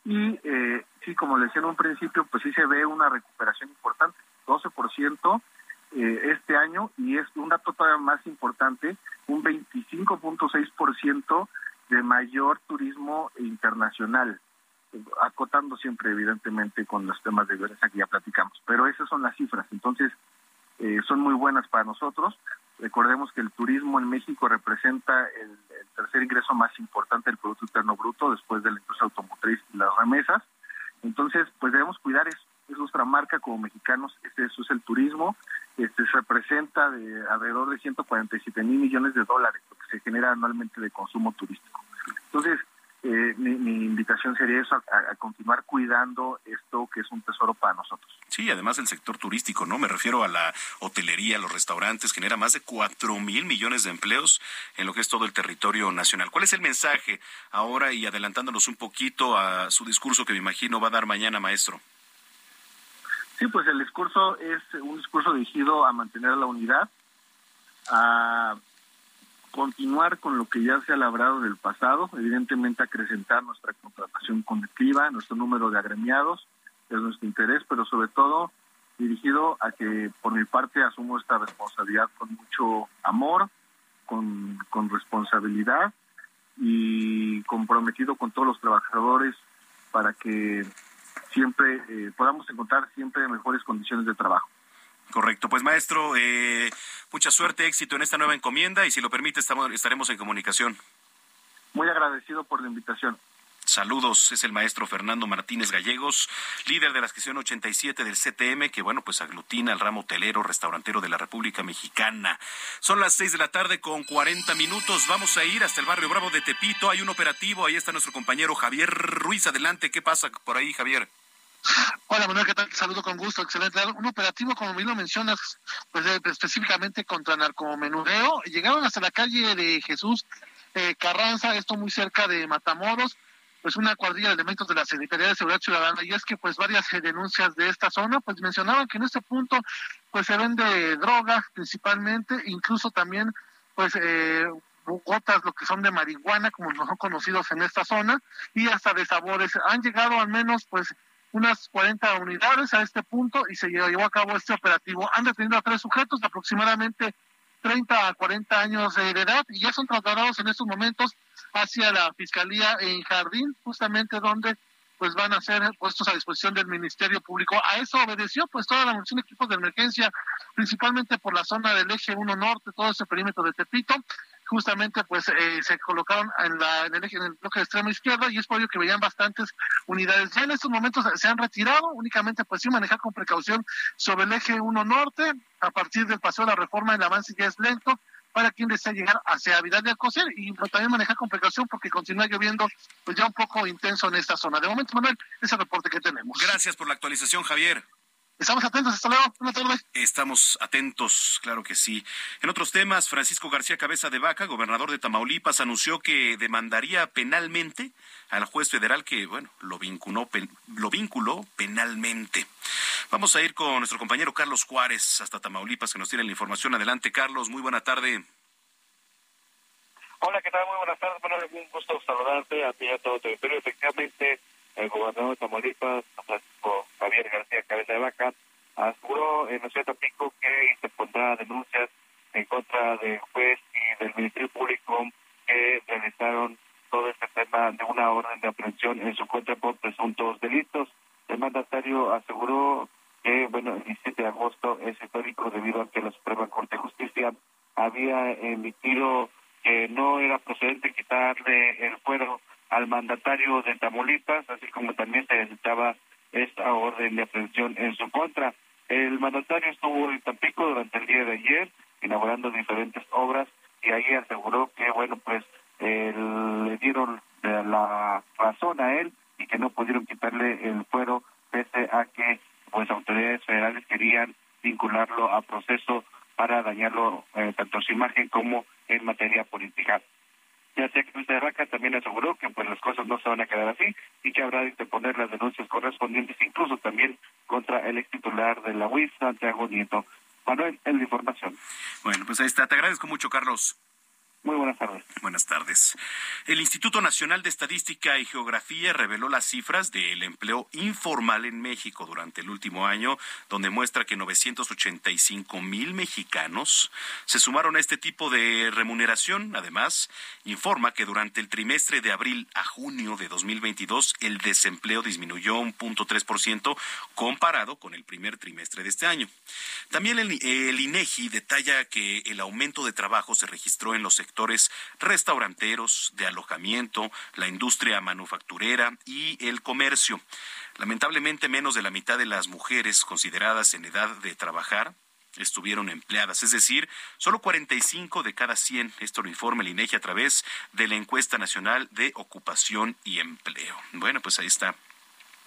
Y eh, sí, como le decía en un principio, pues sí se ve una recuperación importante, 12% eh, este año y es un dato todavía más importante, un 25.6% de mayor turismo internacional, acotando siempre evidentemente con los temas de violencia que ya platicamos, pero esas son las cifras, entonces eh, son muy buenas para nosotros. Recordemos que el turismo en México representa el, tercer ingreso más importante del Producto Interno Bruto después de la industria automotriz y las remesas. Entonces, pues debemos cuidar eso es nuestra marca como mexicanos, eso es el turismo, de alrededor de 147 mil millones de dólares, lo que se genera anualmente de consumo turístico. Entonces, eh, mi, invitación sería eso, a, continuar cuidando esto que es un tesoro para nosotros. Sí, además el sector turístico, ¿no? Me refiero a la hotelería, los restaurantes, genera más de 4 mil millones de empleos en lo que es todo el territorio nacional. ¿Cuál es el mensaje ahora y adelantándonos un poquito a su discurso que me imagino va a dar mañana, maestro? Sí, pues el discurso es un discurso dirigido a mantener la unidad, a continuar con lo que ya se ha labrado del pasado, evidentemente acrecentar nuestra contratación colectiva, nuestro número de agremiados, es nuestro interés, pero sobre todo dirigido a que por mi parte asumo esta responsabilidad con mucho amor, con, con responsabilidad y comprometido con todos los trabajadores para que siempre eh, podamos encontrar siempre mejores condiciones de trabajo. Correcto, pues maestro, eh, mucha suerte, éxito en esta nueva encomienda y si lo permite estamos, estaremos en comunicación. Muy agradecido por la invitación. Saludos, es el maestro Fernando Martínez Gallegos, líder de la sección 87 del CTM, que bueno, pues aglutina al ramo hotelero, restaurantero de la República Mexicana. Son las seis de la tarde con 40 minutos. Vamos a ir hasta el barrio Bravo de Tepito. Hay un operativo, ahí está nuestro compañero Javier Ruiz. Adelante, ¿qué pasa por ahí, Javier? Hola Manuel, ¿qué tal? Saludo con gusto, excelente. Un operativo, como bien lo mencionas, pues eh, específicamente contra narcomenudeo. Llegaron hasta la calle de Jesús eh, Carranza, esto muy cerca de Matamoros, pues una cuadrilla de elementos de la Secretaría de Seguridad Ciudadana. Y es que pues varias eh, denuncias de esta zona, pues mencionaban que en este punto pues se vende droga principalmente, incluso también pues eh, gotas, lo que son de marihuana, como no son conocidos en esta zona, y hasta de sabores. Han llegado al menos pues unas 40 unidades a este punto y se llevó a cabo este operativo. Han detenido a tres sujetos de aproximadamente 30 a 40 años de edad y ya son trasladados en estos momentos hacia la Fiscalía en Jardín, justamente donde pues van a ser puestos a disposición del Ministerio Público. A eso obedeció pues toda la munición de equipos de emergencia, principalmente por la zona del eje 1 norte, todo ese perímetro de Tepito, justamente pues eh, se colocaron en, la, en, el en el bloque de extrema izquierda y es por ello que veían bastantes unidades. Ya en estos momentos se han retirado, únicamente pues sí manejar con precaución sobre el eje 1 norte, a partir del paseo de la reforma el avance ya es lento para quien desea llegar hacia Vidal de Alcocer y también manejar con precaución porque continúa lloviendo pues ya un poco intenso en esta zona. De momento, Manuel, ese reporte que tenemos. Gracias por la actualización, Javier. Estamos atentos, hasta luego, buenas tardes. Estamos atentos, claro que sí. En otros temas, Francisco García Cabeza de Vaca, gobernador de Tamaulipas, anunció que demandaría penalmente al juez federal que, bueno, lo vinculó, lo vinculó penalmente. Vamos a ir con nuestro compañero Carlos Juárez hasta Tamaulipas, que nos tiene la información. Adelante, Carlos, muy buena tarde. Hola, ¿qué tal? Muy buenas tardes. Bueno, un gusto saludarte a ti y a todo territorio. Efectivamente, el gobernador de Tamaulipas, Francisco Javier García Cabeza de Vaca, aseguró en la ciudad Pico que interpondrá denuncias en contra del juez y del Ministerio Público que realizaron todo este tema de una orden de aprehensión en su contra por presuntos delitos. El mandatario aseguró bueno, el 17 de agosto es histórico debido a que la Suprema Corte de Justicia había emitido que no era procedente quitarle el fuero al mandatario de Tamaulipas, así como también se necesitaba esta orden de aprehensión en su contra. El mandatario estuvo en Tampico durante el día de ayer, inaugurando diferentes obras, y ahí aseguró que, bueno, pues le dieron la razón a él y que no pudieron quitarle el fuero pese a que pues autoridades federales querían vincularlo a proceso para dañarlo eh, tanto su imagen como en materia política. Ya sea que de Vaca también aseguró que pues las cosas no se van a quedar así y que habrá de interponer las denuncias correspondientes incluso también contra el ex titular de la UIF, Santiago Nieto. Manuel, en la información. Bueno, pues ahí está. Te agradezco mucho, Carlos. Muy buenas tardes. Buenas tardes. El Instituto Nacional de Estadística y Geografía reveló las cifras del empleo informal en México durante el último año, donde muestra que 985 mil mexicanos se sumaron a este tipo de remuneración. Además, informa que durante el trimestre de abril a junio de 2022 el desempleo disminuyó un punto tres por ciento comparado con el primer trimestre de este año. También el, el INEGI detalla que el aumento de trabajo se registró en los sectores sectores restauranteros, de alojamiento, la industria manufacturera y el comercio. Lamentablemente, menos de la mitad de las mujeres consideradas en edad de trabajar estuvieron empleadas, es decir, solo 45 de cada 100. Esto lo informa el INEGI a través de la encuesta nacional de ocupación y empleo. Bueno, pues ahí está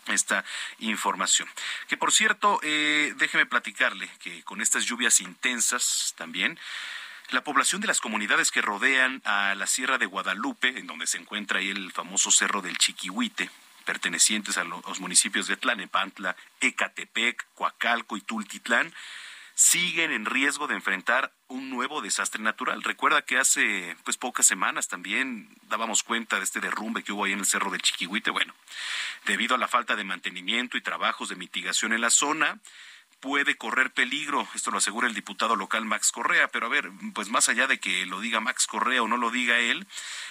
esta información. Que por cierto, eh, déjeme platicarle que con estas lluvias intensas también la población de las comunidades que rodean a la Sierra de Guadalupe, en donde se encuentra ahí el famoso Cerro del Chiquihuite, pertenecientes a los municipios de Tlanepantla, Ecatepec, Coacalco y Tultitlán, siguen en riesgo de enfrentar un nuevo desastre natural. Recuerda que hace pues pocas semanas también dábamos cuenta de este derrumbe que hubo ahí en el Cerro del Chiquihuite. Bueno, debido a la falta de mantenimiento y trabajos de mitigación en la zona, puede correr peligro. Esto lo asegura el diputado local Max Correa. Pero a ver, pues más allá de que lo diga Max Correa o no lo diga él,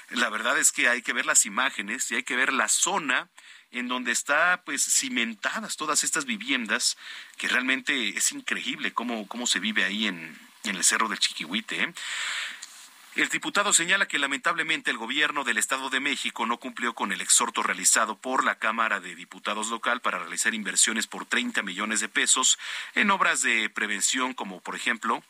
la verdad es que hay que ver las imágenes y hay que ver la zona en donde está pues cimentadas todas estas viviendas, que realmente es increíble cómo, cómo se vive ahí en, en el Cerro del Chiquihuite. ¿eh? El diputado señala que lamentablemente el gobierno del Estado de México no cumplió con el exhorto realizado por la Cámara de Diputados local para realizar inversiones por 30 millones de pesos en obras de prevención como por ejemplo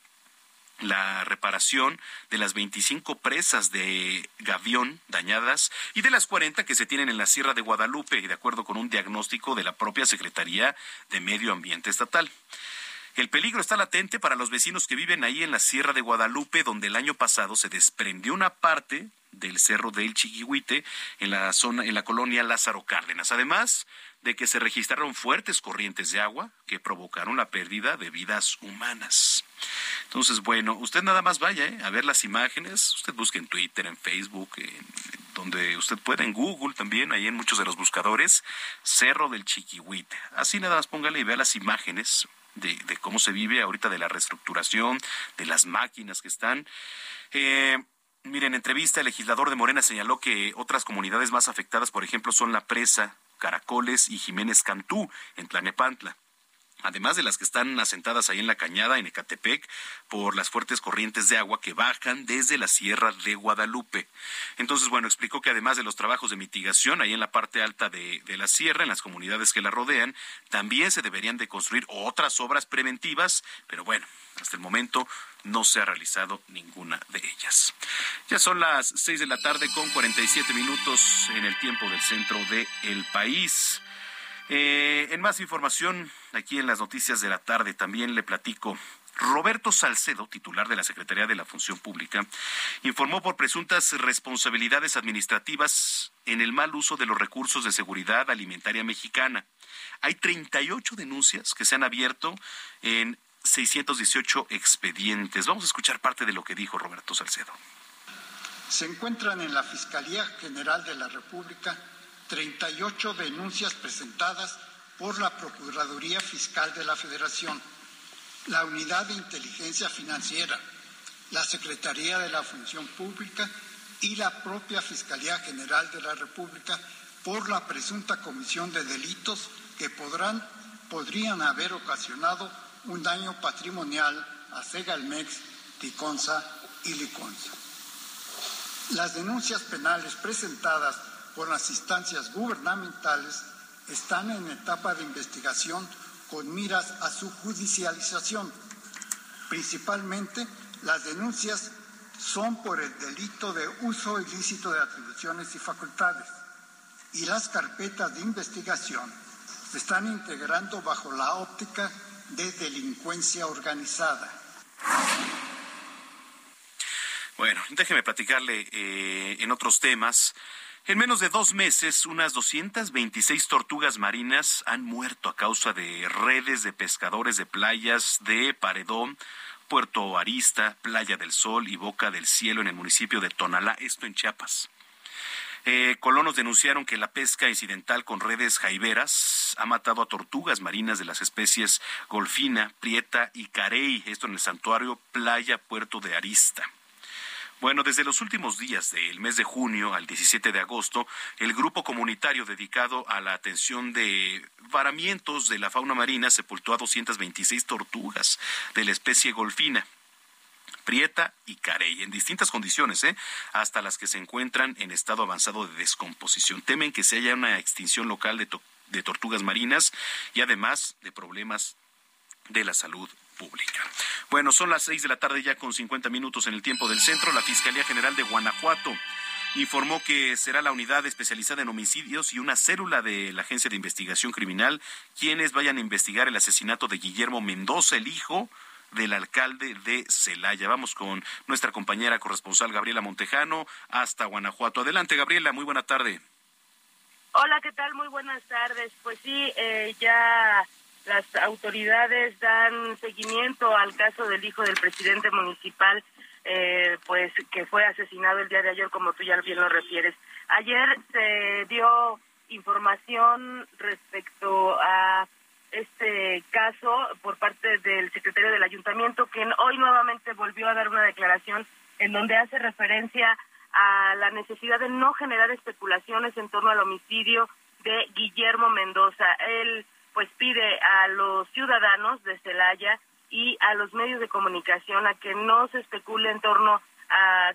la reparación de las 25 presas de gavión dañadas y de las 40 que se tienen en la Sierra de Guadalupe, de acuerdo con un diagnóstico de la propia Secretaría de Medio Ambiente Estatal. El peligro está latente para los vecinos que viven ahí en la Sierra de Guadalupe, donde el año pasado se desprendió una parte del Cerro del Chiquihuite en la zona en la colonia Lázaro Cárdenas. Además de que se registraron fuertes corrientes de agua que provocaron la pérdida de vidas humanas. Entonces, bueno, usted nada más vaya ¿eh? a ver las imágenes, usted busque en Twitter, en Facebook, en, donde usted pueda, en Google también, ahí en muchos de los buscadores, Cerro del Chiquihuite. Así nada más póngale y vea las imágenes de, cómo se vive ahorita, de la reestructuración, de las máquinas que están. Eh, miren, en entrevista, el legislador de Morena señaló que otras comunidades más afectadas, por ejemplo, son La Presa, Caracoles y Jiménez Cantú, en Tlanepantla además de las que están asentadas ahí en la cañada, en Ecatepec, por las fuertes corrientes de agua que bajan desde la Sierra de Guadalupe. Entonces, bueno, explicó que además de los trabajos de mitigación ahí en la parte alta de, de la sierra, en las comunidades que la rodean, también se deberían de construir otras obras preventivas, pero bueno, hasta el momento no se ha realizado ninguna de ellas. Ya son las seis de la tarde con 47 minutos en el tiempo del centro del país. Eh, en más información, aquí en las noticias de la tarde también le platico. Roberto Salcedo, titular de la Secretaría de la Función Pública, informó por presuntas responsabilidades administrativas en el mal uso de los recursos de seguridad alimentaria mexicana. Hay 38 denuncias que se han abierto en 618 expedientes. Vamos a escuchar parte de lo que dijo Roberto Salcedo. Se encuentran en la Fiscalía General de la República 38 denuncias presentadas por la Procuraduría Fiscal de la Federación, la Unidad de Inteligencia Financiera, la Secretaría de la Función Pública y la propia Fiscalía General de la República por la presunta comisión de delitos que podrán podrían haber ocasionado un daño patrimonial a Segalmex, Ticonza y Liconza. Las denuncias penales presentadas por las instancias gubernamentales están en etapa de investigación con miras a su judicialización. Principalmente, las denuncias son por el delito de uso ilícito de atribuciones y facultades y las carpetas de investigación se están integrando bajo la óptica de delincuencia organizada. Bueno, déjeme platicarle eh, en otros temas. En menos de dos meses, unas 226 tortugas marinas han muerto a causa de redes de pescadores de playas de Paredón, Puerto Arista, Playa del Sol y Boca del Cielo en el municipio de Tonalá, esto en Chiapas. Eh, colonos denunciaron que la pesca incidental con redes jaiberas ha matado a tortugas marinas de las especies golfina, prieta y carey, esto en el santuario Playa Puerto de Arista. Bueno, desde los últimos días del mes de junio al 17 de agosto, el grupo comunitario dedicado a la atención de varamientos de la fauna marina sepultó a 226 tortugas de la especie golfina. Prieta y Carey, en distintas condiciones, ¿eh? hasta las que se encuentran en estado avanzado de descomposición. Temen que se haya una extinción local de, de tortugas marinas y además de problemas de la salud Bueno, son las seis de la tarde ya con 50 minutos en el tiempo del centro. La Fiscalía General de Guanajuato informó que será la unidad especializada en homicidios y una célula de la Agencia de Investigación Criminal quienes vayan a investigar el asesinato de Guillermo Mendoza, el hijo del alcalde de Celaya. Vamos con nuestra compañera corresponsal Gabriela Montejano hasta Guanajuato. Adelante, Gabriela, muy buena tarde. Hola, ¿qué tal? Muy buenas tardes. Pues sí, eh, ya las autoridades dan seguimiento al caso del hijo del presidente municipal, eh, pues que fue asesinado el día de ayer, como tú ya bien lo refieres. Ayer se dio información respecto a este caso por parte del secretario del ayuntamiento, quien hoy nuevamente volvió a dar una declaración en donde hace referencia a la necesidad de no generar especulaciones en torno al homicidio de Guillermo Mendoza. Él pues pide a los ciudadanos de Celaya y a los medios de comunicación a que no se especule en torno a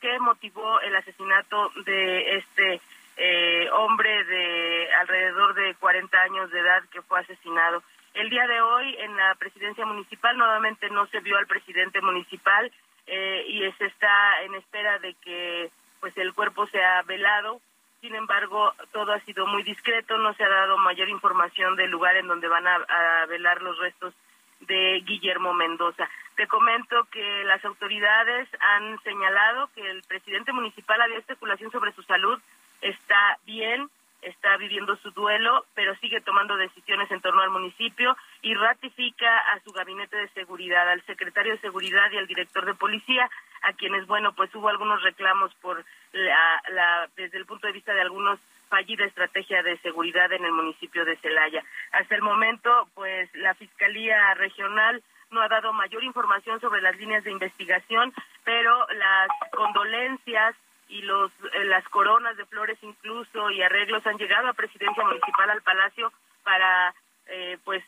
qué motivó el asesinato de este eh, hombre de alrededor de 40 años de edad que fue asesinado. El día de hoy en la presidencia municipal nuevamente no se vio al presidente municipal eh, y se está en espera de que pues el cuerpo sea velado sin embargo, todo ha sido muy discreto, no se ha dado mayor información del lugar en donde van a, velar los restos de Guillermo Mendoza. Te comento que las autoridades han señalado que el presidente municipal había especulación sobre su salud, está bien, está viviendo su duelo, pero sigue tomando decisiones en torno al municipio y ratifica a su gabinete de seguridad, al secretario de seguridad y al director de policía, a quienes, bueno, pues hubo algunos reclamos por la, desde el punto de vista de algunos fallida estrategia de seguridad en el municipio de Celaya. Hasta el momento, pues la Fiscalía Regional no ha dado mayor información sobre las líneas de investigación, pero las condolencias y los eh, las coronas de flores incluso y arreglos han llegado a presidencia municipal al palacio para eh, pues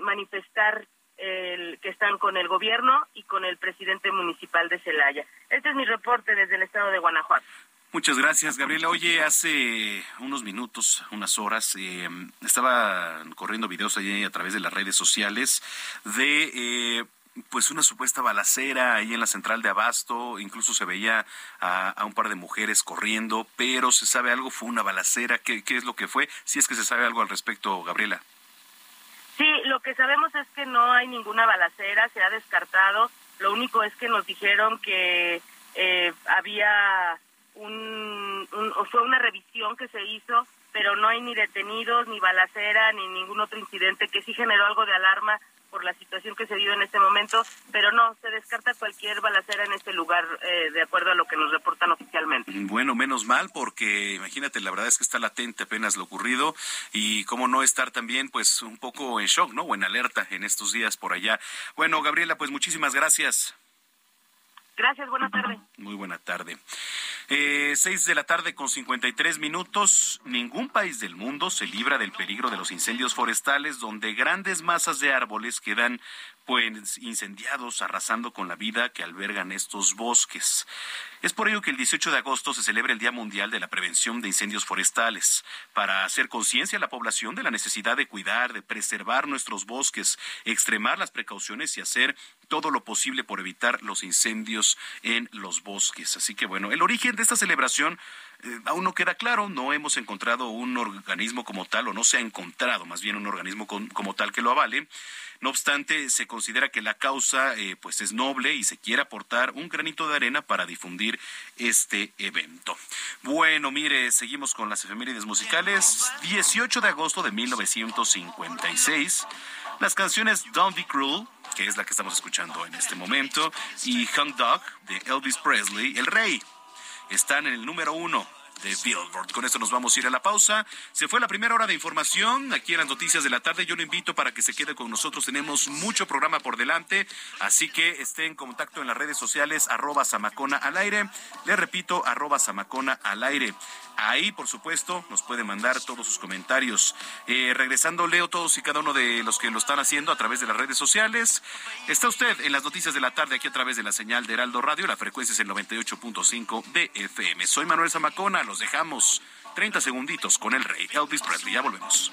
manifestar el, que están con el gobierno y con el presidente municipal de Celaya. Este es mi reporte desde el estado de Guanajuato. Muchas gracias, Gabriela. Oye, hace unos minutos, unas horas, eh, estaba corriendo videos allí a través de las redes sociales de eh, pues una supuesta balacera ahí en la central de Abasto, incluso se veía a, un par de mujeres corriendo, pero se sabe algo, fue una balacera, ¿Qué, ¿qué es lo que fue? Si es que se sabe algo al respecto, Gabriela. Sí, lo que sabemos es que no hay ninguna balacera, se ha descartado, lo único es que nos dijeron que eh, había un, un, fue una revisión que se hizo, pero no hay ni detenidos, ni balacera, ni ningún otro incidente que sí generó algo de alarma por la situación que se vive en este momento, pero no, se descarta cualquier balacera en este lugar, eh, de acuerdo a lo que nos reportan oficialmente. Bueno, menos mal, porque imagínate, la verdad es que está latente apenas lo ocurrido y cómo no estar también, pues, un poco en shock, ¿no? O en alerta en estos días por allá. Bueno, Gabriela, pues muchísimas gracias. Gracias, buena tarde. Muy buena tarde. Eh, seis de la tarde con 53 minutos. Ningún país del mundo se libra del peligro de los incendios forestales, donde grandes masas de árboles quedan pues incendiados, arrasando con la vida que albergan estos bosques. Es por ello que el 18 de agosto se celebra el Día Mundial de la Prevención de Incendios Forestales, para hacer conciencia a la población de la necesidad de cuidar, de preservar nuestros bosques, extremar las precauciones y hacer todo lo posible por evitar los incendios en los bosques. Así que bueno, el origen de esta celebración eh, aún no queda claro, no hemos encontrado un organismo como tal, o no se ha encontrado más bien un organismo como tal que lo avale. No obstante, se considera que la causa eh, pues es noble y se quiere aportar un granito de arena para difundir este evento. Bueno, mire, seguimos con las efemérides musicales. 18 de agosto de 1956, las canciones Don't Be Cruel que es la que estamos escuchando en este momento, y Hung Dog de Elvis Presley, El Rey, están en el número uno Billboard. Con esto nos vamos a ir a la pausa. Se fue la primera hora de información aquí en las noticias de la tarde. Yo lo invito para que se quede con nosotros. Tenemos mucho programa por delante, así que esté en contacto en las redes sociales arroba Samacona al aire. Le repito, arroba Samacona al aire. Ahí, por supuesto, nos puede mandar todos sus comentarios. Eh, regresando, leo todos y cada uno de los que lo están haciendo a través de las redes sociales. Está usted en las noticias de la tarde aquí a través de la señal de Heraldo Radio. La frecuencia es el 98.5 de FM. Soy Manuel Zamacona. Los dejamos 30 segunditos con el rey Elvis Presley. Ya volvemos.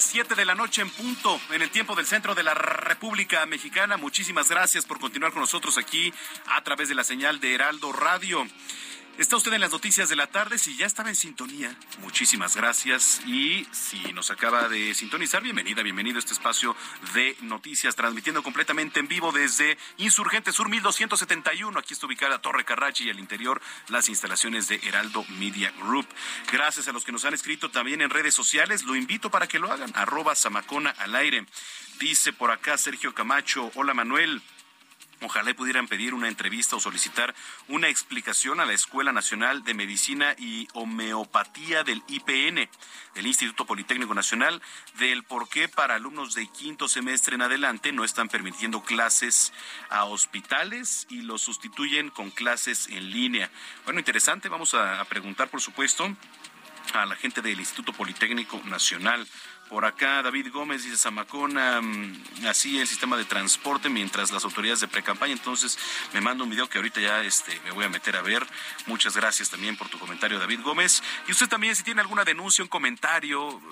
Las 7 de la noche en punto, en el tiempo del centro de la República Mexicana. Muchísimas gracias por continuar con nosotros aquí a través de la señal de Heraldo Radio. Está usted en las noticias de la tarde. Si ya estaba en sintonía, muchísimas gracias. Y si nos acaba de sintonizar, bienvenida, bienvenido a este espacio de noticias, transmitiendo completamente en vivo desde Insurgente Sur 1271. Aquí está ubicada Torre Carrachi y al interior las instalaciones de Heraldo Media Group. Gracias a los que nos han escrito también en redes sociales. Lo invito para que lo hagan. Arroba Samacona al aire. Dice por acá Sergio Camacho. Hola Manuel. Ojalá pudieran pedir una entrevista o solicitar una explicación a la Escuela Nacional de Medicina y Homeopatía del IPN, del Instituto Politécnico Nacional, del por qué para alumnos de quinto semestre en adelante no están permitiendo clases a hospitales y los sustituyen con clases en línea. Bueno, interesante, vamos a preguntar, por supuesto, a la gente del Instituto Politécnico Nacional. Por acá David Gómez dice Zamacona, mm, así el sistema de transporte mientras las autoridades de precampaña. Entonces me manda un video que ahorita ya este, me voy a meter a ver. Muchas gracias también por tu comentario, David Gómez. Y usted también, si tiene alguna denuncia, un comentario,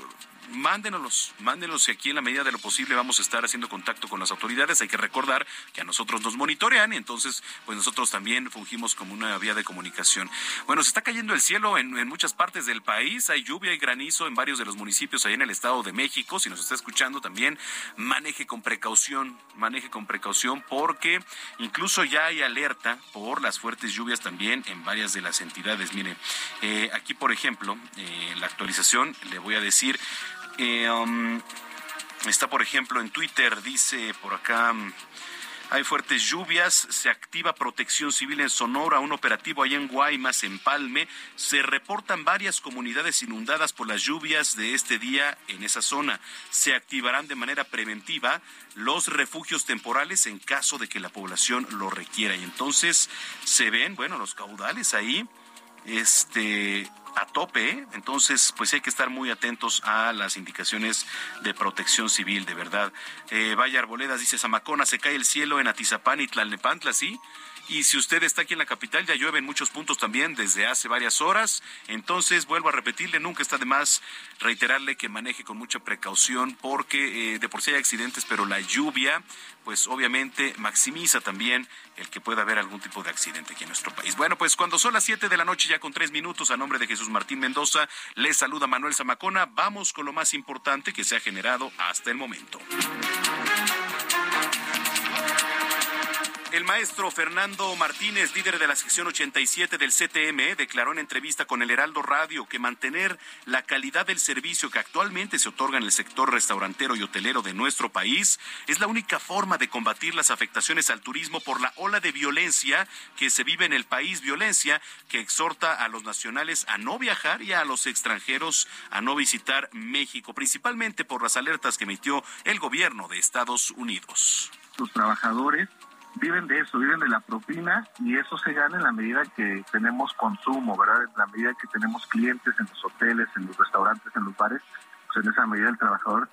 mándenos, mándenos y aquí en la medida de lo posible vamos a estar haciendo contacto con las autoridades. Hay que recordar que a nosotros nos monitorean y entonces pues nosotros también fungimos como una vía de comunicación. Bueno, se está cayendo el cielo en, en muchas partes del país, hay lluvia y granizo en varios de los municipios ahí en el Estado de México. Si nos está escuchando también, maneje con precaución, maneje con precaución porque incluso ya hay alerta por las fuertes lluvias también en varias de las entidades. Mire, eh, aquí por ejemplo, eh, la actualización, le voy a decir, eh, um, está, por ejemplo, en Twitter, dice por acá. Hay fuertes lluvias, se activa protección civil en Sonora, un operativo allá en Guaymas, en Palme. Se reportan varias comunidades inundadas por las lluvias de este día en esa zona. Se activarán de manera preventiva los refugios temporales en caso de que la población lo requiera. Y entonces se ven, bueno, los caudales ahí este a tope, ¿eh? entonces pues hay que estar muy atentos a las indicaciones de protección civil, de verdad. Eh, Vaya Arboledas dice, Zamacona, se cae el cielo en Atizapán y Tlalnepantla, ¿sí? Y si usted está aquí en la capital, ya llueve en muchos puntos también desde hace varias horas. Entonces, vuelvo a repetirle, nunca está de más reiterarle que maneje con mucha precaución porque eh, de por sí hay accidentes, pero la lluvia, pues obviamente maximiza también el que pueda haber algún tipo de accidente aquí en nuestro país. Bueno, pues cuando son las 7 de la noche, ya con tres minutos, a nombre de Jesús Martín Mendoza, le saluda Manuel Zamacona. Vamos con lo más importante que se ha generado hasta el momento. El maestro Fernando Martínez, líder de la sección 87 del CTM, declaró en entrevista con el Heraldo Radio que mantener la calidad del servicio que actualmente se otorga en el sector restaurantero y hotelero de nuestro país es la única forma de combatir las afectaciones al turismo por la ola de violencia que se vive en el país, violencia que exhorta a los nacionales a no viajar y a los extranjeros a no visitar México, principalmente por las alertas que emitió el gobierno de Estados Unidos. Los trabajadores viven de eso, viven de la propina y eso se gana en la medida que tenemos consumo, ¿verdad? En la medida que tenemos clientes en los hoteles, en los restaurantes, en los bares, pues en esa medida el trabajador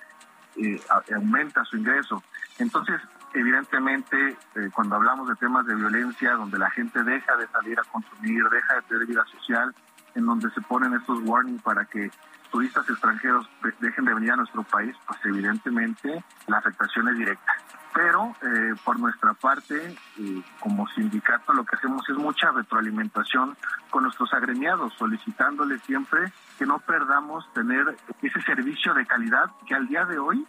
eh, aumenta su ingreso. Entonces, evidentemente, eh, cuando hablamos de temas de violencia, donde la gente deja de salir a consumir, deja de tener vida social, en donde se ponen estos warnings para que turistas extranjeros dejen de venir a nuestro país, pues evidentemente la afectación es directa pero eh, por nuestra parte, eh, como sindicato, lo que hacemos es mucha retroalimentación con nuestros agremiados, solicitándoles siempre que no perdamos tener ese servicio de calidad que al día de hoy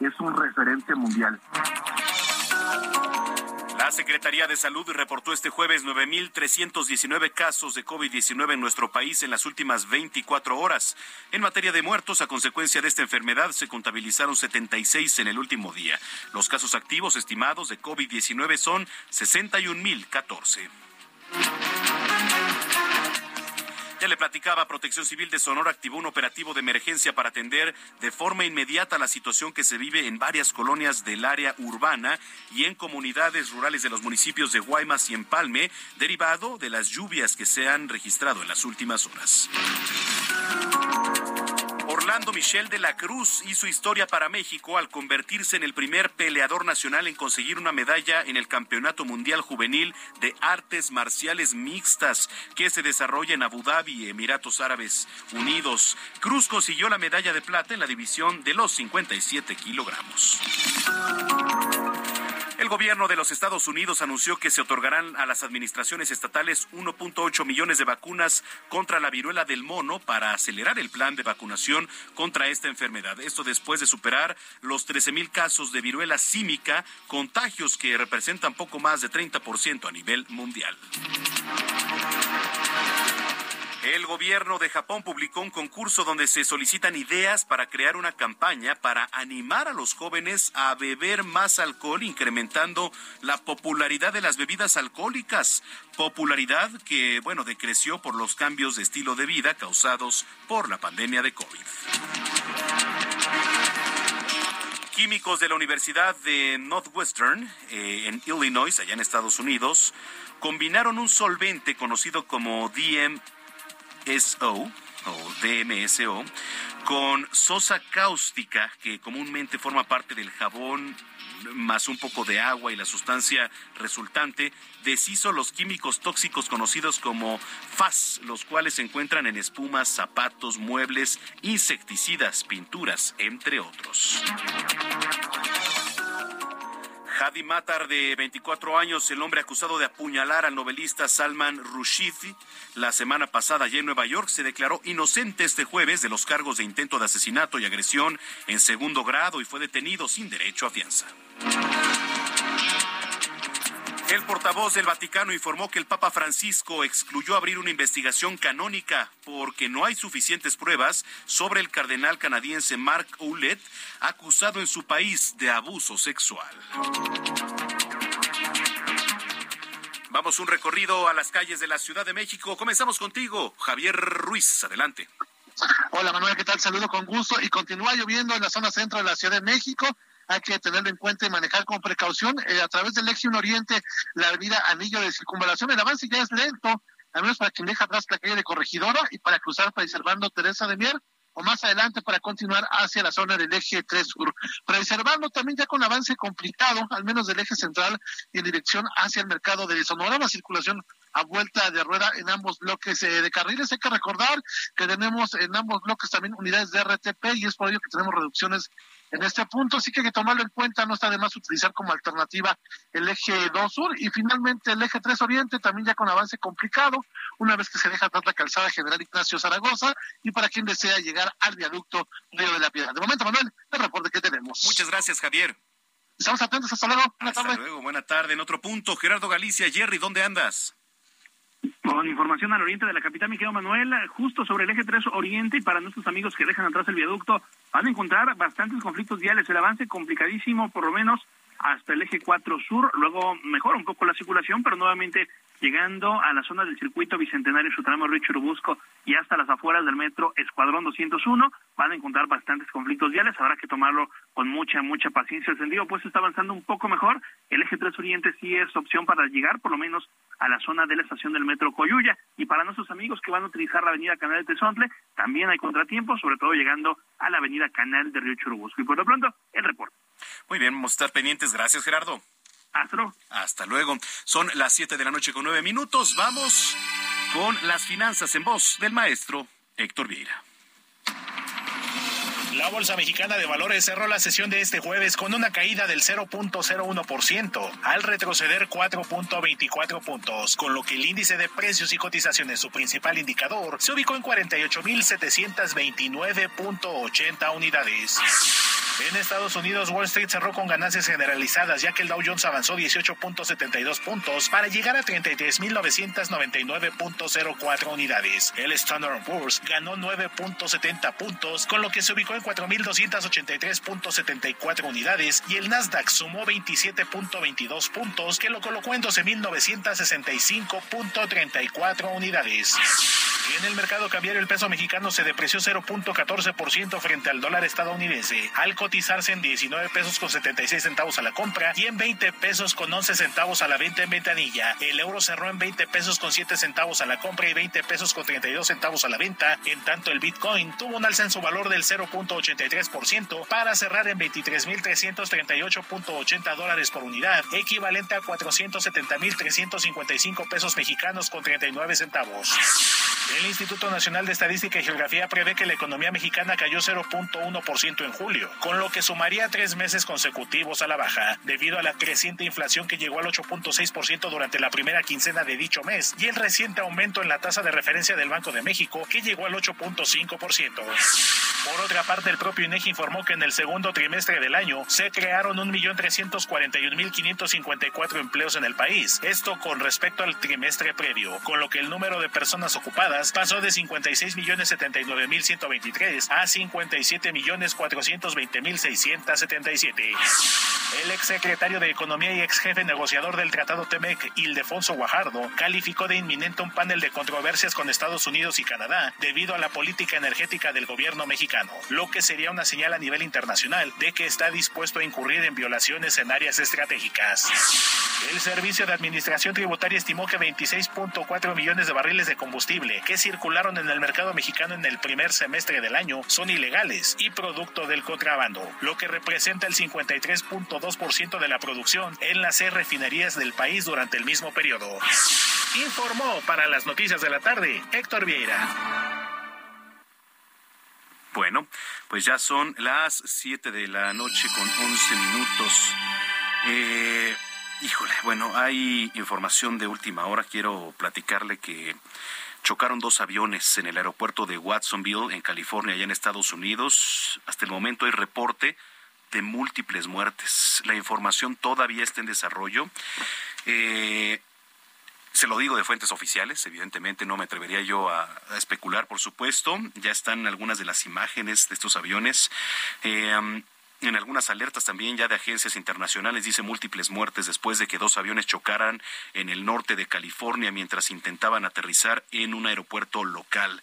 es un referente mundial. Secretaría de Salud reportó este jueves 9.319 casos de COVID-19 en nuestro país en las últimas 24 horas. En materia de muertos, a consecuencia de esta enfermedad, se contabilizaron 76 en el último día. Los casos activos estimados de COVID-19 son 61.014. Ya le platicaba, Protección Civil de Sonora activó un operativo de emergencia para atender de forma inmediata la situación que se vive en varias colonias del área urbana y en comunidades rurales de los municipios de Guaymas y Empalme, derivado de las lluvias que se han registrado en las últimas horas. Orlando Michel de la Cruz hizo historia para México al convertirse en el primer peleador nacional en conseguir una medalla en el Campeonato Mundial Juvenil de Artes Marciales Mixtas que se desarrolla en Abu Dhabi, Emiratos Árabes Unidos. Cruz consiguió la medalla de plata en la división de los 57 kilogramos. El gobierno de los Estados Unidos anunció que se otorgarán a las administraciones estatales 1.8 millones de vacunas contra la viruela del mono para acelerar el plan de vacunación contra esta enfermedad. Esto después de superar los 13 mil casos de viruela símica, contagios que representan poco más de 30% a nivel mundial. El gobierno de Japón publicó un concurso donde se solicitan ideas para crear una campaña para animar a los jóvenes a beber más alcohol, incrementando la popularidad de las bebidas alcohólicas. Popularidad que, bueno, decreció por los cambios de estilo de vida causados por la pandemia de COVID. Químicos de la Universidad de Northwestern, eh, en Illinois, allá en Estados Unidos, combinaron un solvente conocido como DM SO o DMSO con sosa cáustica que comúnmente forma parte del jabón más un poco de agua y la sustancia resultante deshizo los químicos tóxicos conocidos como FAS, los cuales se encuentran en espumas, zapatos, muebles, insecticidas, pinturas, entre otros. Hadi Matar, de 24 años, el hombre acusado de apuñalar al novelista Salman Rushdie la semana pasada allí en Nueva York, se declaró inocente este jueves de los cargos de intento de asesinato y agresión en segundo grado y fue detenido sin derecho a fianza. El portavoz del Vaticano informó que el Papa Francisco excluyó abrir una investigación canónica porque no hay suficientes pruebas sobre el cardenal canadiense Mark Ouellet acusado en su país de abuso sexual. Vamos un recorrido a las calles de la Ciudad de México. Comenzamos contigo, Javier Ruiz. Adelante. Hola Manuel, ¿qué tal? Saludo con gusto y continúa lloviendo en la zona centro de la Ciudad de México. Hay que tenerlo en cuenta y manejar con precaución. Eh, a través del eje 1 Oriente, la avenida Anillo de Circunvalación, el avance ya es lento, al menos para quien deja atrás la calle de Corregidora y para cruzar preservando Teresa de Mier o más adelante para continuar hacia la zona del eje 3 sur. Preservando también ya con avance complicado, al menos del eje central y en dirección hacia el mercado de Sonora, la circulación a vuelta de rueda en ambos bloques eh, de carriles. Hay que recordar que tenemos en ambos bloques también unidades de RTP y es por ello que tenemos reducciones en este punto. Así que hay que tomarlo en cuenta, no está de más utilizar como alternativa el eje 2 sur y finalmente el eje 3 oriente también ya con avance complicado, una vez que se deja atrás la calzada General Ignacio Zaragoza y para quien desea llegar al viaducto Río de la Piedad. De momento, Manuel, el reporte que tenemos. Muchas gracias, Javier. Estamos atentos, hasta luego. Buenas hasta luego, buena tarde. En otro punto, Gerardo Galicia, Jerry, ¿dónde andas? Con información al oriente de la capital, mi Manuel, justo sobre el eje 3 Oriente, y para nuestros amigos que dejan atrás el viaducto, van a encontrar bastantes conflictos viales. El avance complicadísimo, por lo menos hasta el eje 4 Sur. Luego mejora un poco la circulación, pero nuevamente llegando a la zona del circuito bicentenario su tramo Río Churubusco y hasta las afueras del metro Escuadrón 201 van a encontrar bastantes conflictos viales, habrá que tomarlo con mucha, mucha paciencia. El sentido pues está avanzando un poco mejor, el eje 3 Oriente sí es opción para llegar por lo menos a la zona de la estación del metro Coyuya y para nuestros amigos que van a utilizar la avenida Canal de Tezontle también hay contratiempos, sobre todo llegando a la avenida Canal de Río Churubusco. Y por lo pronto, el reporte. Muy bien, vamos a estar pendientes. Gracias, Gerardo. Hasta luego. Hasta luego. Son las 7 de la noche con 9 minutos. Vamos con las finanzas en voz del maestro Héctor Vieira. La Bolsa Mexicana de Valores cerró la sesión de este jueves con una caída del 0.01% al retroceder 4.24 puntos, con lo que el índice de precios y cotizaciones, su principal indicador, se ubicó en 48.729.80 unidades. En Estados Unidos, Wall Street cerró con ganancias generalizadas, ya que el Dow Jones avanzó 18.72 puntos para llegar a 33.999.04 unidades. El Standard Poor's ganó 9.70 puntos, con lo que se ubicó en 4.283.74 unidades y el Nasdaq sumó 27.22 puntos, que lo colocó en 12.965.34 unidades. En el mercado cambiario el peso mexicano se depreció 0.14% frente al dólar estadounidense, al cotizarse en 19 pesos con 76 centavos a la compra y en 20 pesos con 11 centavos a la venta en ventanilla. El euro cerró en 20 pesos con 7 centavos a la compra y 20 pesos con 32 centavos a la venta. En tanto el Bitcoin tuvo un alza en su valor del 0.83% para cerrar en 23.338.80 dólares por unidad, equivalente a 470.355 pesos mexicanos con 39 centavos. El Instituto Nacional de Estadística y Geografía prevé que la economía mexicana cayó 0.1% en julio, con lo que sumaría tres meses consecutivos a la baja, debido a la creciente inflación que llegó al 8.6% durante la primera quincena de dicho mes y el reciente aumento en la tasa de referencia del Banco de México, que llegó al 8.5%. Por otra parte, el propio INEGI informó que en el segundo trimestre del año se crearon 1.341.554 empleos en el país, esto con respecto al trimestre previo, con lo que el número de personas ocupadas pasó de 56 millones 79 mil 123 a 57 millones 420 mil 677. El exsecretario de Economía y ex jefe negociador del Tratado TEMEC, Ildefonso Guajardo, calificó de inminente un panel de controversias con Estados Unidos y Canadá debido a la política energética del gobierno mexicano, lo que sería una señal a nivel internacional de que está dispuesto a incurrir en violaciones en áreas estratégicas. El Servicio de Administración Tributaria estimó que 26.4 millones de barriles de combustible que circularon en el mercado mexicano en el primer semestre del año son ilegales y producto del contrabando, lo que representa el 53.2% de la producción en las refinerías del país durante el mismo periodo. Informó para las noticias de la tarde Héctor Vieira. Bueno, pues ya son las 7 de la noche con 11 minutos. Eh, híjole, bueno, hay información de última hora. Quiero platicarle que chocaron dos aviones en el aeropuerto de Watsonville, en California, allá en Estados Unidos. Hasta el momento hay reporte de múltiples muertes. La información todavía está en desarrollo. Eh, se lo digo de fuentes oficiales, evidentemente no me atrevería yo a, especular, por supuesto. Ya están algunas de las imágenes de estos aviones. Eh, en algunas alertas también ya de agencias internacionales dice múltiples muertes después de que dos aviones chocaran en el norte de California mientras intentaban aterrizar en un aeropuerto local.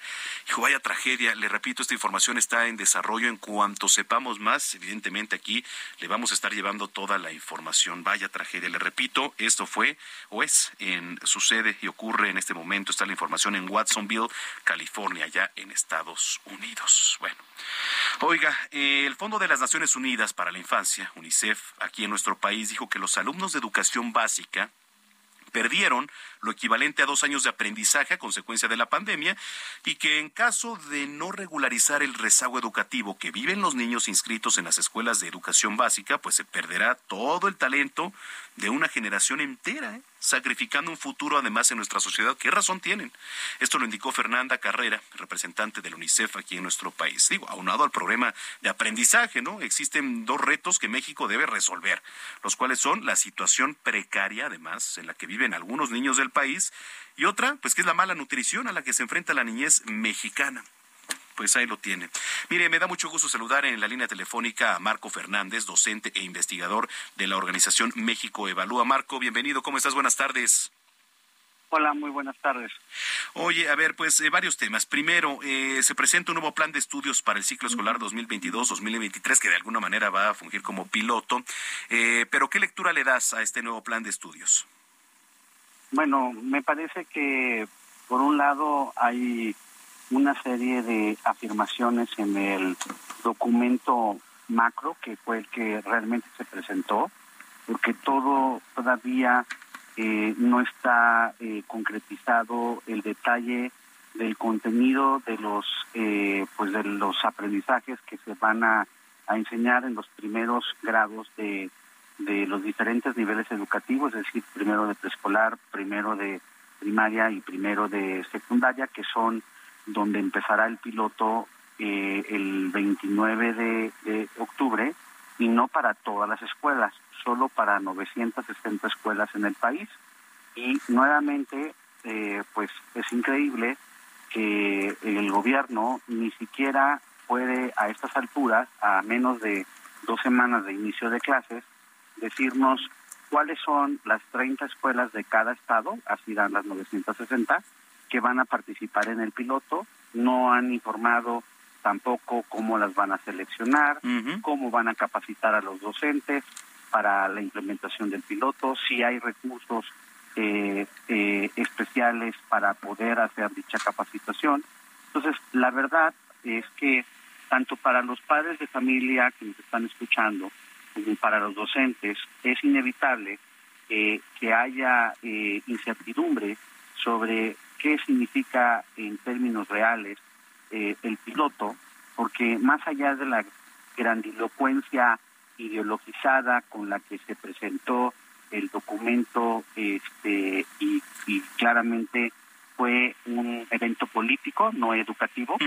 Hijo, vaya tragedia. Le repito, esta información está en desarrollo. En cuanto sepamos más, evidentemente aquí le vamos a estar llevando toda la información. Vaya tragedia. Le repito, esto fue o es en sucede y ocurre en este momento. Está la información en Watsonville, California, ya en Estados Unidos. Bueno. Oiga, el Fondo de las Naciones Unidas para la Infancia, UNICEF, aquí en nuestro país, dijo que los alumnos de educación básica perdieron lo equivalente a dos años de aprendizaje a consecuencia de la pandemia y que en caso de no regularizar el rezago educativo que viven los niños inscritos en las escuelas de educación básica, pues se perderá todo el talento de una generación entera, ¿eh? Sacrificando un futuro además en nuestra sociedad. ¿Qué razón tienen? Esto lo indicó Fernanda Carrera, representante del UNICEF aquí en nuestro país. Digo, aunado al problema de aprendizaje, ¿no? Existen dos retos que México debe resolver, los cuales son la situación precaria, además, en la que viven algunos niños del país, y otra, pues que es la mala nutrición a la que se enfrenta la niñez mexicana pues ahí lo tiene. Mire, me da mucho gusto saludar en la línea telefónica a Marco Fernández, docente e investigador de la organización México Evalúa. Marco, bienvenido, ¿cómo estás? Buenas tardes. Hola, muy buenas tardes. Oye, a ver, pues eh, varios temas. Primero, eh, se presenta un nuevo plan de estudios para el ciclo escolar 2022-2023 que de alguna manera va a fungir como piloto. Eh, pero, ¿qué lectura le das a este nuevo plan de estudios? Bueno, me parece que por un lado hay una serie de afirmaciones en el documento macro, que fue el que realmente se presentó, porque todo todavía eh, no está eh, concretizado el detalle del contenido de los eh, pues de los aprendizajes que se van a, a enseñar en los primeros grados de, de los diferentes niveles educativos, es decir, primero de preescolar, primero de primaria y primero de secundaria, que son donde empezará el piloto eh, el 29 de, octubre y no para todas las escuelas, solo para 960 escuelas en el país. Y nuevamente, eh, pues es increíble que el gobierno ni siquiera puede a estas alturas, a menos de dos semanas de inicio de clases, decirnos cuáles son las 30 escuelas de cada estado, así dan las 960, que van a participar en el piloto. No han informado tampoco cómo las van a seleccionar, cómo van a capacitar a los docentes para la implementación del piloto, si hay recursos eh, eh, especiales para poder hacer dicha capacitación. Entonces, la verdad es que tanto para los padres de familia que nos están escuchando, como para los docentes, es inevitable eh, que haya incertidumbre sobre qué significa en términos reales eh, el piloto, porque más allá de la grandilocuencia ideologizada con la que se presentó el documento este y, claramente fue un evento político, no educativo,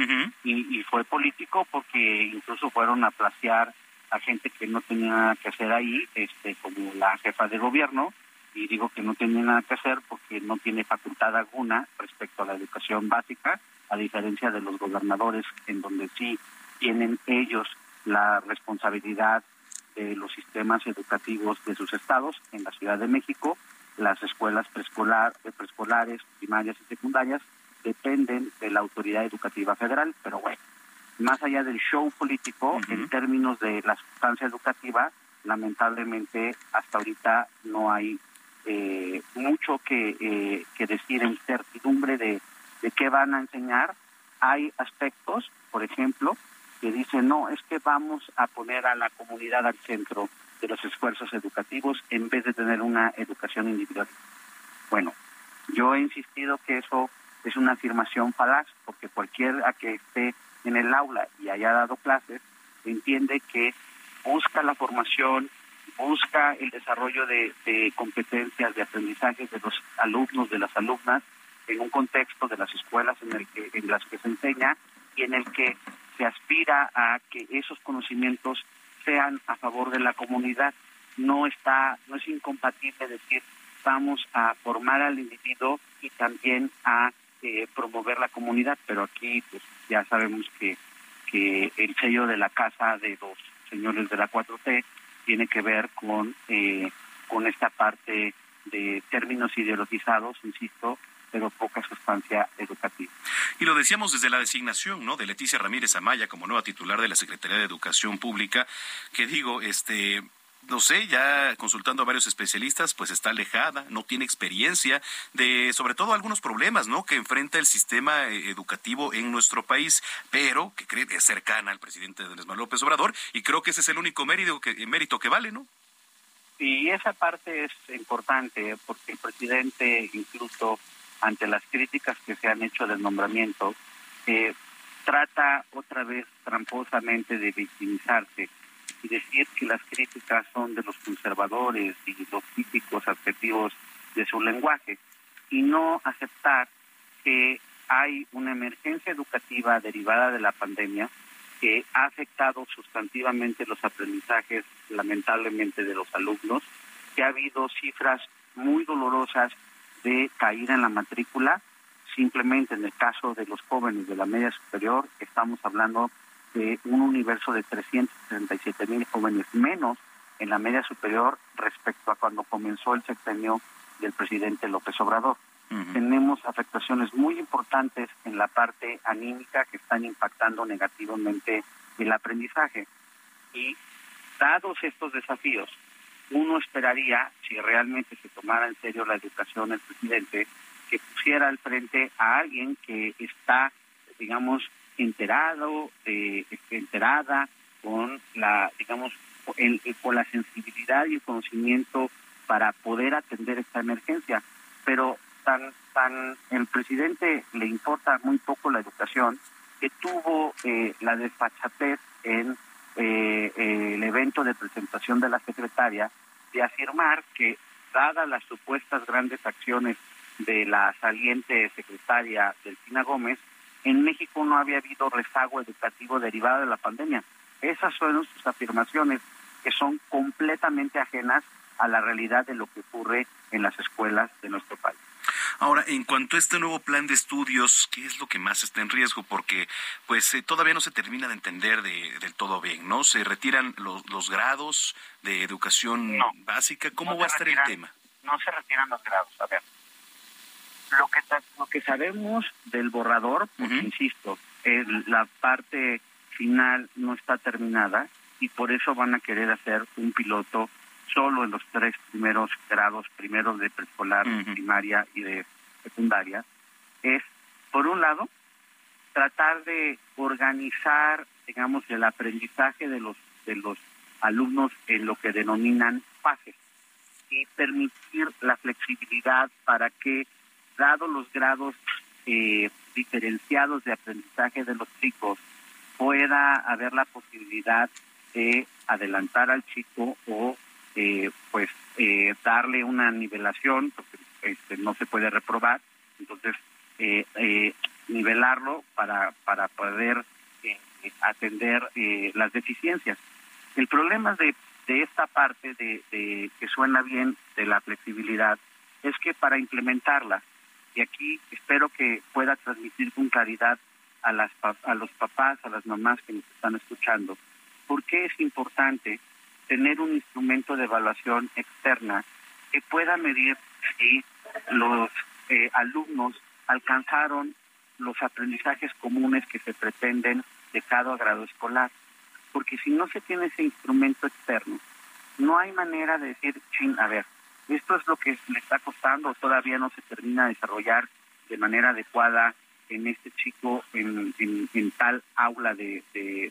y, y, fue político porque incluso fueron a placear a gente que no tenía nada que hacer ahí, este como la jefa de gobierno, y digo que no tiene nada que hacer porque no tiene facultad alguna respecto a la educación básica, a diferencia de los gobernadores en donde sí tienen ellos la responsabilidad de los sistemas educativos de sus estados. En la Ciudad de México, las escuelas preescolar, preescolares, primarias y secundarias dependen de la autoridad educativa federal, pero bueno, más allá del show político, en términos de la sustancia educativa, lamentablemente hasta ahorita no hay eh, mucho que, eh, que decir en certidumbre de, de qué van a enseñar. Hay aspectos, por ejemplo, que dicen, no, es que vamos a poner a la comunidad al centro de los esfuerzos educativos en vez de tener una educación individual. Bueno, yo he insistido que eso es una afirmación falaz, porque cualquiera que esté en el aula y haya dado clases entiende que busca la formación busca el desarrollo de, competencias, de aprendizaje de los alumnos, de las alumnas, en un contexto de las escuelas en, el que, en las que se enseña y en el que se aspira a que esos conocimientos sean a favor de la comunidad. No está, no es incompatible decir vamos a formar al individuo y también a eh, promover la comunidad, pero aquí pues ya sabemos que, que el sello de la casa de los señores de la 4T tiene que ver con, eh, con esta parte de términos ideologizados, insisto, pero poca sustancia educativa. Y lo decíamos desde la designación, ¿no? De Leticia Ramírez Amaya como nueva titular de la Secretaría de Educación Pública, que digo, este, no sé, ya consultando a varios especialistas, pues está alejada, no tiene experiencia de, sobre todo, algunos problemas, ¿no? Que enfrenta el sistema eh, educativo en nuestro país, pero que cree es cercana al presidente Andrés Manuel López Obrador, y creo que ese es el único mérito que, mérito que vale, ¿no? Y esa parte es importante, porque el presidente incluso ante las críticas que se han hecho del nombramiento, eh, trata otra vez tramposamente de victimizarse y decir que las críticas son de los conservadores y los típicos adjetivos de su lenguaje y no aceptar que hay una emergencia educativa derivada de la pandemia que ha afectado sustantivamente los aprendizajes lamentablemente de los alumnos, que ha habido cifras muy dolorosas de caída en la matrícula. Simplemente en el caso de los jóvenes de la media superior, estamos hablando de un universo de 367 mil jóvenes menos en la media superior respecto a cuando comenzó el sexenio del presidente López Obrador. Tenemos afectaciones muy importantes en la parte anímica que están impactando negativamente el aprendizaje. Y dados estos desafíos, uno esperaría, si realmente se tomara en serio la educación del presidente, que pusiera al frente a alguien que está, digamos, enterado, eh, enterada con la, digamos, con la sensibilidad y el conocimiento para poder atender esta emergencia. Pero tan, tan el presidente le importa muy poco la educación que tuvo eh, la desfachatez en eh, el evento de presentación de la secretaria de afirmar que, dadas las supuestas grandes acciones de la saliente secretaria Delfina Gómez, en México no había habido rezago educativo derivado de la pandemia. Esas son sus afirmaciones que son completamente ajenas a la realidad de lo que ocurre en las escuelas de nuestro país. Ahora, en cuanto a este nuevo plan de estudios, ¿qué es lo que más está en riesgo? Porque pues eh, todavía no se termina de entender de, del todo bien, ¿no? Se retiran los, los grados de educación básica. ¿Cómo va a estar el tema? No se retiran los grados. A ver, lo que, lo que sabemos del borrador, porque insisto, la parte final no está terminada y por eso van a querer hacer un piloto solo en los tres primeros grados, primeros de preescolar, primaria y de secundaria, es, por un lado, tratar de organizar, digamos, el aprendizaje de los, de los alumnos en lo que denominan fases y permitir la flexibilidad para que, dado los grados eh, diferenciados de aprendizaje de los chicos, pueda haber la posibilidad de adelantar al chico o eh, pues eh, darle una nivelación, porque este, no se puede reprobar, entonces eh, eh, nivelarlo para, para poder atender las deficiencias. El problema de, de esta parte de, de, que suena bien de la flexibilidad es que para implementarla, y aquí espero que pueda transmitir con claridad a, las, a los papás, a las mamás que nos están escuchando, por qué es importante tener un instrumento de evaluación externa que pueda medir si los eh, alumnos alcanzaron los aprendizajes comunes que se pretenden de cada grado escolar. Porque si no se tiene ese instrumento externo, no hay manera de decir, a ver, esto es lo que le está costando, todavía no se termina de desarrollar de manera adecuada en este chico en, tal aula de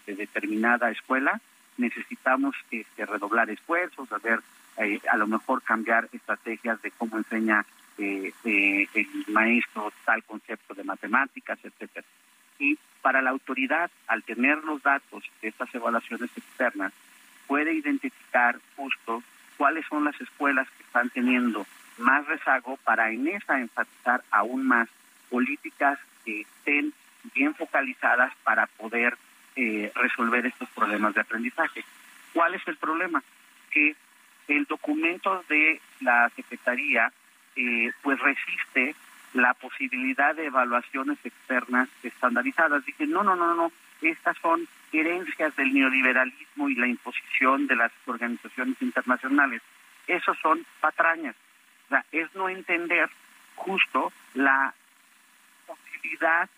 determinada escuela, necesitamos este, redoblar esfuerzos, a ver, eh, a lo mejor cambiar estrategias de cómo enseña eh, eh, el maestro tal concepto de matemáticas, etcétera. Y para la autoridad, al tener los datos de estas evaluaciones externas, puede identificar justo cuáles son las escuelas que están teniendo más rezago para en esa enfatizar aún más políticas que estén bien focalizadas para poder eh, resolver estos problemas de aprendizaje. ¿Cuál es el problema? Que el documento de la Secretaría eh, pues resiste la posibilidad de evaluaciones externas estandarizadas. Dicen, no, no, no, no, estas son herencias del neoliberalismo y la imposición de las organizaciones internacionales. Esos son patrañas. O sea, es no entender justo la posibilidad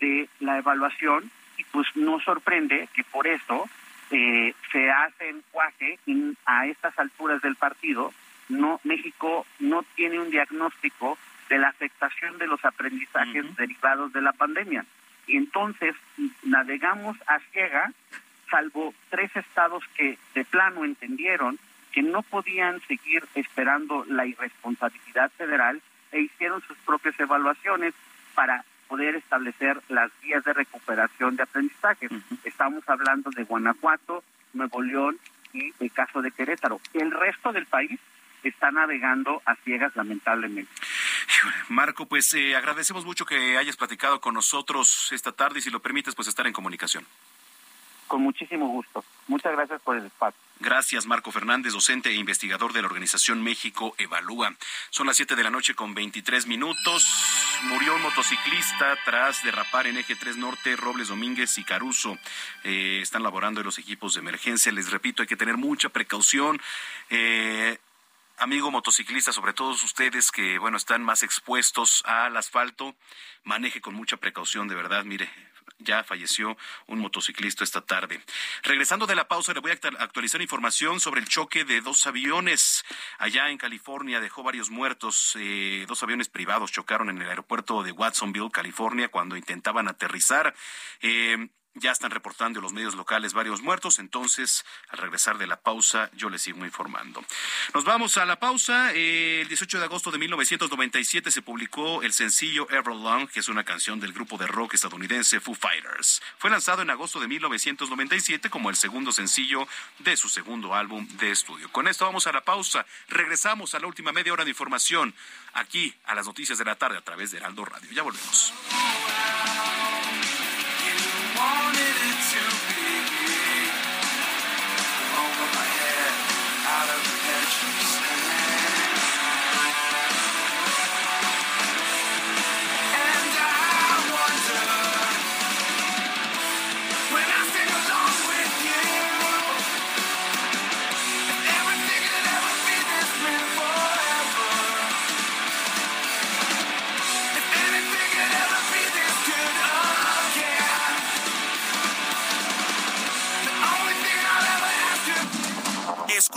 de la evaluación y pues no sorprende que por eso eh, se hace encuaje a estas alturas del partido. No, México no tiene un diagnóstico de la afectación de los aprendizajes derivados de la pandemia. Y entonces navegamos a ciega, salvo tres estados que de plano entendieron que no podían seguir esperando la irresponsabilidad federal e hicieron sus propias evaluaciones para poder establecer las vías de recuperación de aprendizaje. Estamos hablando de Guanajuato, Nuevo León y el caso de Querétaro. El resto del país está navegando a ciegas, lamentablemente. Marco, pues eh, agradecemos mucho que hayas platicado con nosotros esta tarde y si lo permites, pues estar en comunicación. Con muchísimo gusto. Muchas gracias por el espacio. Gracias, Marco Fernández, docente e investigador de la organización México Evalúa. Son las 7 de la noche con 23 minutos. Murió un motociclista tras derrapar en Eje 3 Norte, Robles Domínguez y Caruso. Eh, están laborando en los equipos de emergencia. Les repito, hay que tener mucha precaución. Eh, amigo motociclista, sobre todos ustedes que, bueno, están más expuestos al asfalto, maneje con mucha precaución, de verdad, mire, ya falleció un motociclista esta tarde. Regresando de la pausa, le voy a actualizar información sobre el choque de dos aviones allá en California. Dejó varios muertos. Eh, dos aviones privados chocaron en el aeropuerto de Watsonville, California, cuando intentaban aterrizar. Eh, ya están reportando los medios locales varios muertos, entonces al regresar de la pausa yo les sigo informando. Nos vamos a la pausa. el 18 de agosto de 1997 se publicó el sencillo Everlong, que es una canción del grupo de rock estadounidense Foo Fighters. Fue lanzado en agosto de 1997 como el segundo sencillo de su segundo álbum de estudio. Con esto vamos a la pausa. Regresamos a la última media hora de información aquí a las noticias de la tarde a través de Heraldo Radio. Ya volvemos.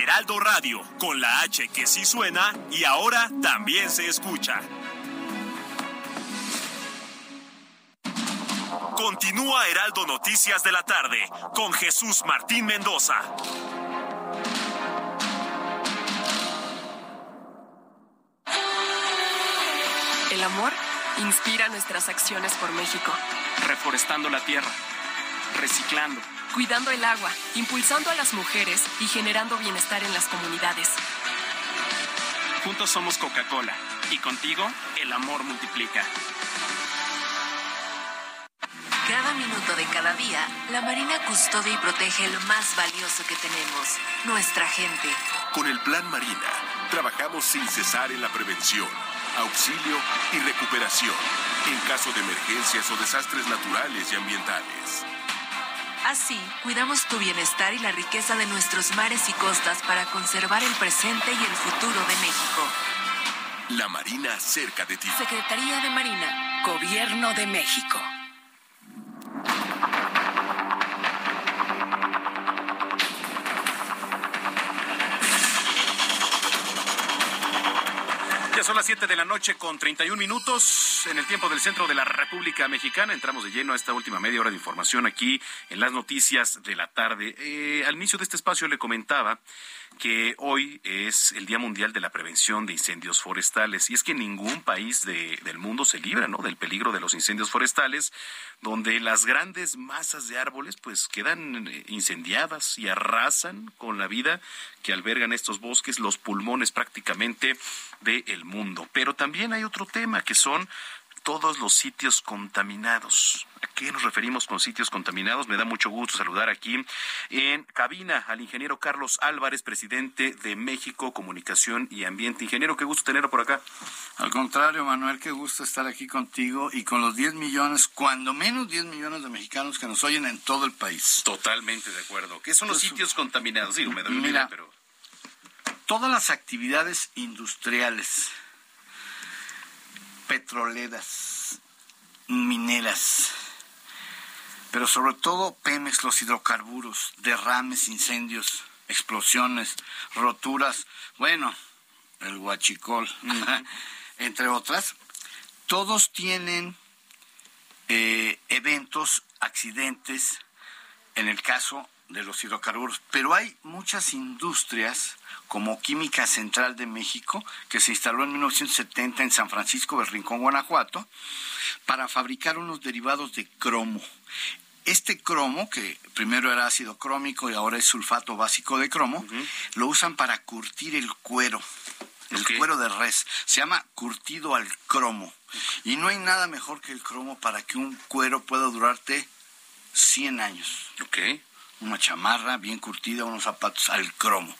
Heraldo Radio, con la H que sí suena y ahora también se escucha. Continúa Heraldo Noticias de la tarde con Jesús Martín Mendoza. El amor inspira nuestras acciones por México. Reforestando la tierra, reciclando cuidando el agua, impulsando a las mujeres y generando bienestar en las comunidades. Juntos somos Coca-Cola y contigo el amor multiplica. Cada minuto de cada día, la Marina custodia y protege lo más valioso que tenemos, nuestra gente. Con el Plan Marina, trabajamos sin cesar en la prevención, auxilio y recuperación en caso de emergencias o desastres naturales y ambientales. Así, cuidamos tu bienestar y la riqueza de nuestros mares y costas para conservar el presente y el futuro de México. La Marina cerca de ti. Secretaría de Marina, Gobierno de México. 7 de la noche con 31 minutos en el tiempo del centro de la República Mexicana. Entramos de lleno a esta última media hora de información aquí en las noticias de la tarde. Eh, al inicio de este espacio le comentaba que hoy es el Día Mundial de la Prevención de Incendios Forestales. Y es que ningún país del mundo se libra ¿no? del peligro de los incendios forestales, donde las grandes masas de árboles pues quedan eh, incendiadas y arrasan con la vida que albergan estos bosques, los pulmones prácticamente del mundo. Pero también hay otro tema que son todos los sitios contaminados. ¿A qué nos referimos con sitios contaminados? Me da mucho gusto saludar aquí en cabina al ingeniero Carlos Álvarez, presidente de México Comunicación y Ambiente. Ingeniero, qué gusto tenerlo por acá. Al contrario, Manuel, qué gusto estar aquí contigo y con los 10 millones, cuando menos 10 millones de mexicanos que nos oyen en todo el país. Totalmente de acuerdo. ¿Qué son los sitios contaminados? Sí, me doy mira, idea, pero Todas las actividades industriales, petroleras, mineras, pero sobre todo Pemex, los hidrocarburos, derrames, incendios, explosiones, roturas, bueno, el huachicol, entre otras, todos tienen eh, eventos, accidentes, en el caso de los hidrocarburos, pero hay muchas industrias como Química Central de México, que se instaló en 1970 en San Francisco del Rincón, Guanajuato, para fabricar unos derivados de cromo. Este cromo, que primero era ácido crómico y ahora es sulfato básico de cromo, lo usan para curtir el cuero, el cuero de res. Se llama curtido al cromo. Y no hay nada mejor que el cromo para que un cuero pueda durarte 100 años. Una chamarra bien curtida, unos zapatos al cromo.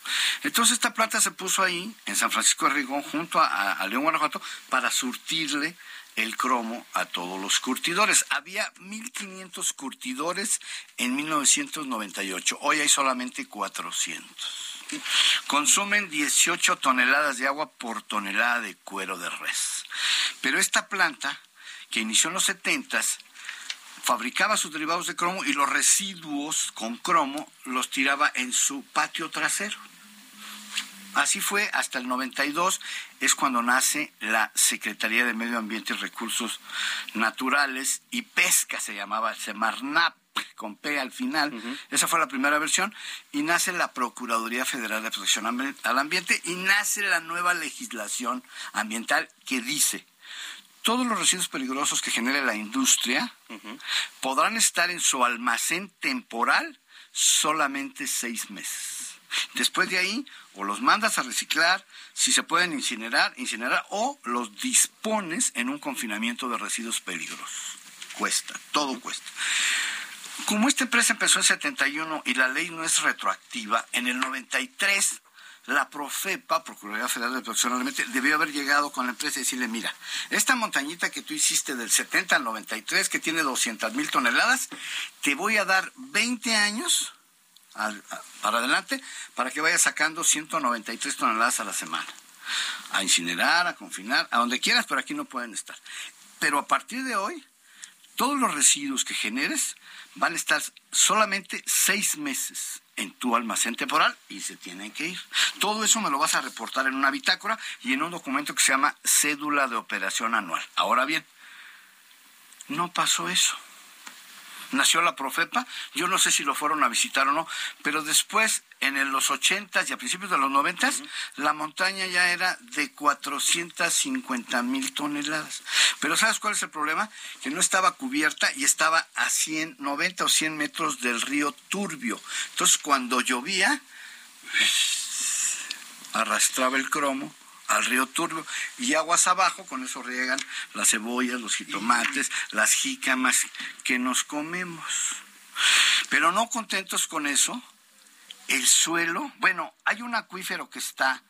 Entonces esta planta se puso ahí, en San Francisco de Rigón, junto a, León, Guanajuato, para surtirle el cromo a todos los curtidores. Había 1.500 curtidores en 1998. Hoy hay solamente 400. Consumen 18 toneladas de agua por tonelada de cuero de res. Pero esta planta, que inició en los 70 fabricaba sus derivados de cromo y los residuos con cromo los tiraba en su patio trasero. Así fue hasta el 92, es cuando nace la Secretaría de Medio Ambiente y Recursos Naturales y Pesca, se llamaba Semarnap, con P al final. Esa fue la primera versión. Y nace la Procuraduría Federal de Protección al Ambiente y nace la nueva legislación ambiental que dice todos los residuos peligrosos que genere la industria podrán estar en su almacén temporal solamente seis meses. Después de ahí, o los mandas a reciclar, si se pueden incinerar, incinerar, o los dispones en un confinamiento de residuos peligrosos. Cuesta, todo cuesta. Como esta empresa empezó en 71 y la ley no es retroactiva, en el 93 la Profepa, Procuraduría Federal de Protección al debió haber llegado con la empresa y decirle, mira, esta montañita que tú hiciste del 70 al 93, que tiene 200 mil toneladas, te voy a dar 20 años para adelante para que vayas sacando 193 toneladas a la semana. A incinerar, a confinar, a donde quieras, pero aquí no pueden estar. Pero a partir de hoy, todos los residuos que generes van a estar solamente seis meses en tu almacén temporal y se tienen que ir. Todo eso me lo vas a reportar en una bitácora y en un documento que se llama cédula de operación anual. Ahora bien, no pasó eso. Nació la Profepa, yo no sé si lo fueron a visitar o no, pero después, en los 80 y a principios de los 90, la montaña ya era de 450 mil toneladas. Pero ¿sabes cuál es el problema? Que no estaba cubierta y estaba a 100, 90 o 100 metros del río Turbio. Entonces, cuando llovía, arrastraba el cromo al río Turbio y aguas abajo, con eso riegan las cebollas, los jitomates, las jícamas que nos comemos. Pero no contentos con eso, el suelo, bueno, hay un acuífero que está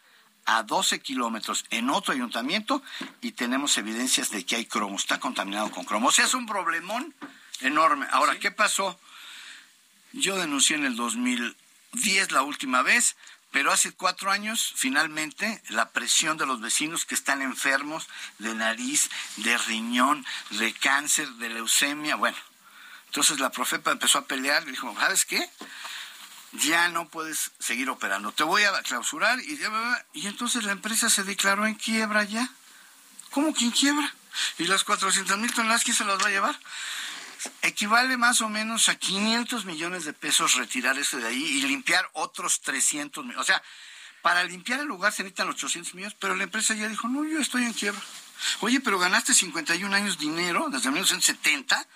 a 12 kilómetros en otro ayuntamiento y tenemos evidencias de que hay cromo, está contaminado con cromo. O sea, es un problemón enorme. Ahora, ¿qué pasó? Yo denuncié en el 2010 la última vez, pero hace cuatro años, finalmente, la presión de los vecinos que están enfermos de nariz, de riñón, de cáncer, de leucemia, bueno. Entonces la Profepa empezó a pelear y dijo, ¿sabes qué? Ya no puedes seguir operando, te voy a clausurar y, y entonces la empresa se declaró en quiebra ya. ¿Cómo quien quiebra? ¿Y las 400 mil toneladas quién se las va a llevar? Equivale más o menos a 500 millones de pesos retirar eso de ahí y limpiar otros 300 millones. O sea, para limpiar el lugar se necesitan 800 millones, pero la empresa ya dijo, no, yo estoy en quiebra. Oye, pero ganaste 51 años dinero desde 1970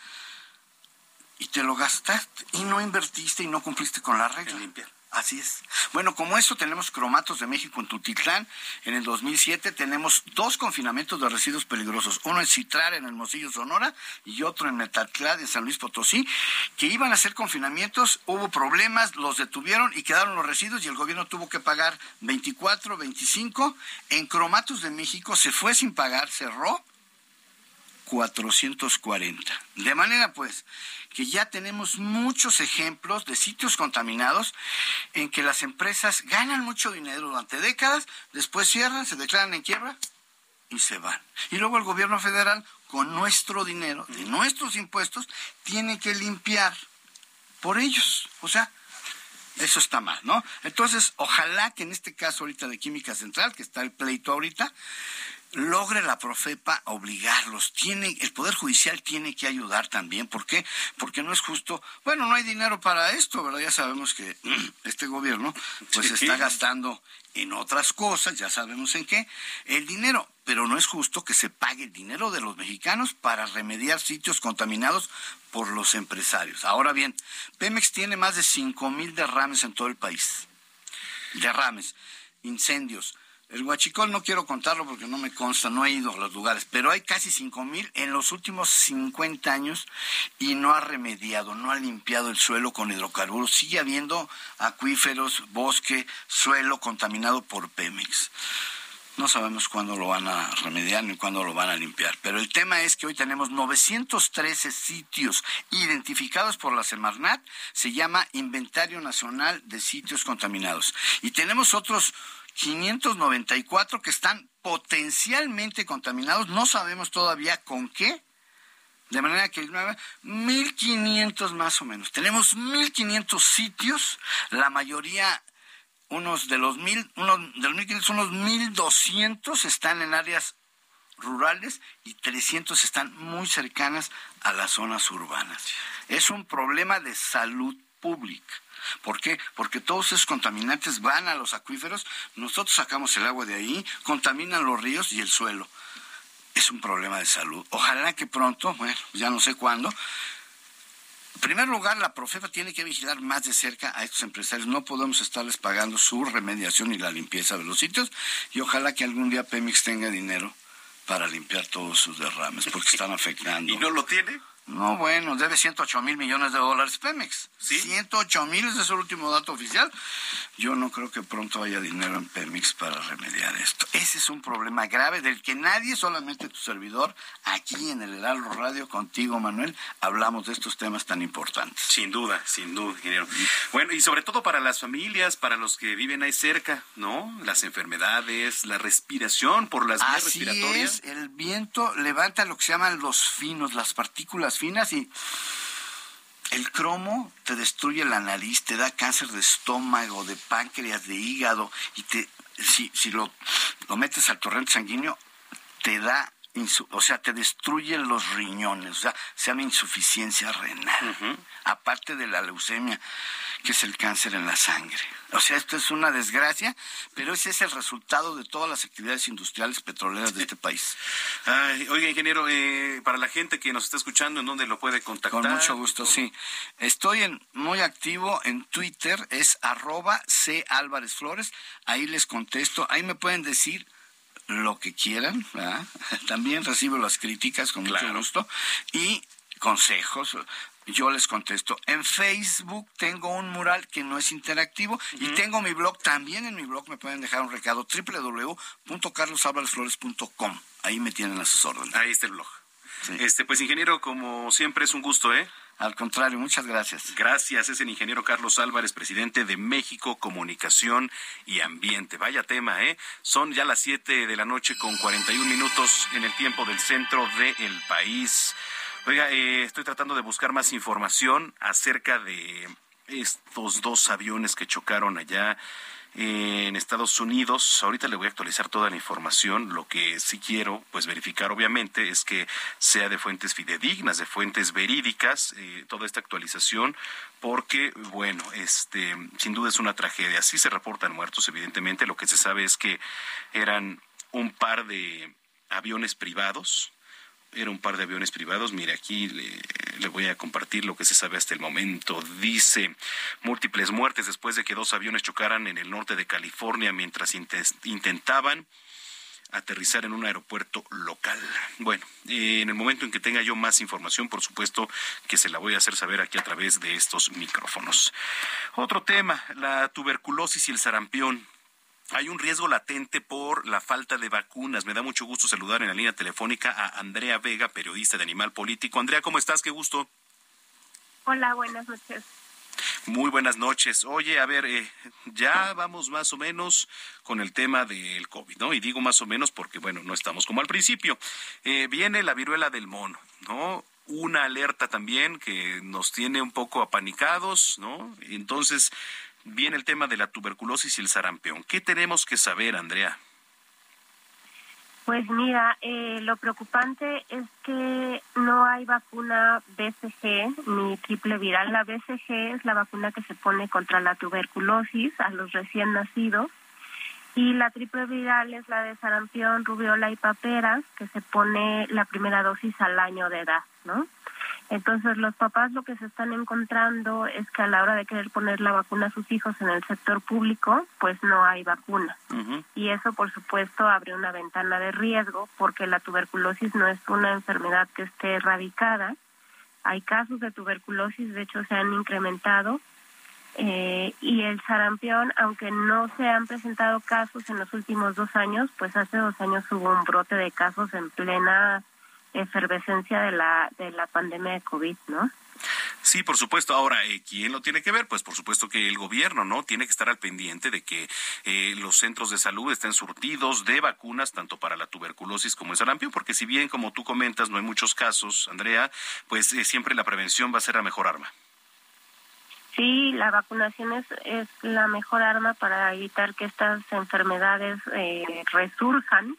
y te lo gastaste y no invertiste y no cumpliste con la regla. Limpiar. Así es. Bueno, como eso tenemos Cromatos de México en Tutitlán. En el 2007 tenemos dos confinamientos de residuos peligrosos. Uno en Citrar, en el Mocillo, Sonora, y otro en Metatlán, en San Luis Potosí, que iban a hacer confinamientos. Hubo problemas, los detuvieron y quedaron los residuos y el gobierno tuvo que pagar 24, 25. En Cromatos de México se fue sin pagar, cerró 440. De manera pues que ya tenemos muchos ejemplos de sitios contaminados en que las empresas ganan mucho dinero durante décadas, después cierran, se declaran en quiebra y se van. Y luego el gobierno federal, con nuestro dinero, de nuestros impuestos, tiene que limpiar por ellos. O sea, eso está mal, ¿no? Entonces, ojalá que en este caso ahorita de Química Central, que está el pleito ahorita, logre la Profepa obligarlos. Tiene, el Poder Judicial tiene que ayudar también. ¿Por qué? Porque no es justo. Bueno, no hay dinero para esto, ¿verdad? Ya sabemos que este gobierno pues está gastando en otras cosas, ya sabemos en qué, el dinero. Pero no es justo que se pague el dinero de los mexicanos para remediar sitios contaminados por los empresarios. Ahora bien, Pemex tiene más de cinco mil derrames en todo el país. Derrames, incendios, el huachicol no quiero contarlo porque no me consta, no he ido a los lugares, pero hay casi cinco mil en los últimos 50 años y no ha remediado, no ha limpiado el suelo con hidrocarburos. Sigue habiendo acuíferos, bosque, suelo contaminado por Pemex. No sabemos cuándo lo van a remediar ni cuándo lo van a limpiar. Pero el tema es que hoy tenemos 913 sitios identificados por la Semarnat. Se llama Inventario Nacional de Sitios Contaminados. Y tenemos otros 594 que están potencialmente contaminados, no sabemos todavía con qué, de manera que 1.500 más o menos. Tenemos 1.500 sitios, la mayoría, unos de los 1.000, unos de los 1.500, unos 1.200 están en áreas rurales y 300 están muy cercanas a las zonas urbanas. Es un problema de salud pública. ¿Por qué? Porque todos esos contaminantes van a los acuíferos, nosotros sacamos el agua de ahí, contaminan los ríos y el suelo. Es un problema de salud. Ojalá que pronto, bueno, ya no sé cuándo, en primer lugar, la Profepa tiene que vigilar más de cerca a estos empresarios. No podemos estarles pagando su remediación y la limpieza de los sitios. Y ojalá que algún día Pemex tenga dinero para limpiar todos sus derrames, porque están afectando. ¿Y no lo tiene? No, bueno, debe 108 mil millones de dólares Pemex. ¿Sí? 108 mil, ese es el último dato oficial. Yo no creo que pronto haya dinero en Pemex para remediar esto. Ese es un problema grave del que nadie, solamente tu servidor, aquí en el Heraldo Radio, contigo, Manuel, hablamos de estos temas tan importantes. Sin duda, sin duda, ingeniero. Bueno, y sobre todo para las familias, para los que viven ahí cerca, ¿no? Las enfermedades, la respiración por las vías Así respiratorias. es, el viento levanta lo que se llaman los finos, las partículas finas y el cromo te destruye la nariz, te da cáncer de estómago, de páncreas, de hígado y te si, si lo, lo metes al torrente sanguíneo te da o sea, te destruye los riñones, o sea, se llama insuficiencia renal, aparte de la leucemia, que es el cáncer en la sangre. O sea, esto es una desgracia, pero ese es el resultado de todas las actividades industriales petroleras de este país. Ay, oiga, ingeniero, eh, para la gente que nos está escuchando, ¿en dónde lo puede contactar? Con mucho gusto, sí. Estoy en, muy activo en Twitter, es arroba C Álvarez Flores. Ahí les contesto. Ahí me pueden decir lo que quieran. ¿verdad? También recibo las críticas con mucho gusto. Y consejos. Yo les contesto. En Facebook tengo un mural que no es interactivo y tengo mi blog. También en mi blog me pueden dejar un recado www.carlosalvarezflores.com. Ahí me tienen a sus órdenes. Ahí está el blog. Este, pues ingeniero, como siempre es un gusto, ¿eh? Al contrario, muchas gracias. Gracias, es el ingeniero Carlos Álvarez, presidente de México Comunicación y Ambiente. Vaya tema, ¿eh? Son ya las 7 de la noche con 41 minutos en el tiempo del centro del país. Oiga, eh, estoy tratando de buscar más información acerca de estos dos aviones que chocaron allá en Estados Unidos. Ahorita le voy a actualizar toda la información. Lo que sí quiero, pues verificar obviamente, es que sea de fuentes fidedignas, de fuentes verídicas, eh, toda esta actualización, porque, bueno, este, sin duda es una tragedia. Sí se reportan muertos, evidentemente. Lo que se sabe es que eran un par de aviones privados, era un par de aviones privados. Mire, aquí le, voy a compartir lo que se sabe hasta el momento. Dice múltiples muertes después de que dos aviones chocaran en el norte de California mientras intentaban aterrizar en un aeropuerto local. Bueno, en el momento en que tenga yo más información, por supuesto que se la voy a hacer saber aquí a través de estos micrófonos. Otro tema, la tuberculosis y el sarampión hay un riesgo latente por la falta de vacunas. Me da mucho gusto saludar en la línea telefónica a Andrea Vega, periodista de Animal Político. Andrea, ¿cómo estás? Qué gusto. Hola, buenas noches. Muy buenas noches. Oye, a ver, eh, ya vamos más o menos con el tema del COVID, ¿no? Y digo más o menos porque, bueno, no estamos como al principio. Eh, viene la viruela del mono, ¿no? Una alerta también que nos tiene un poco apanicados, ¿no? Entonces, viene el tema de la tuberculosis y el sarampión. ¿Qué tenemos que saber, Andrea? Pues mira, eh, lo preocupante es que no hay vacuna BCG ni triple viral. La BCG es la vacuna que se pone contra la tuberculosis a los recién nacidos y la triple viral es la de sarampión, rubiola y papera que se pone la primera dosis al año de edad, ¿no? Entonces los papás lo que se están encontrando es que a la hora de querer poner la vacuna a sus hijos en el sector público, pues no hay vacuna. Y eso por supuesto abre una ventana de riesgo porque la tuberculosis no es una enfermedad que esté erradicada. Hay casos de tuberculosis, de hecho se han incrementado. Eh, y el sarampión, aunque no se han presentado casos en los últimos dos años, pues hace dos años hubo un brote de casos en plena efervescencia de la, de la pandemia de COVID, ¿no? Sí, por supuesto. Ahora, eh, ¿quién lo tiene que ver? Pues por supuesto que el gobierno, ¿no? Tiene que estar al pendiente de que eh, los centros de salud estén surtidos de vacunas, tanto para la tuberculosis como el sarampión, porque si bien, como tú comentas, no hay muchos casos, Andrea, pues eh, siempre la prevención va a ser la mejor arma. Sí, la vacunación es, es la mejor arma para evitar que estas enfermedades resurjan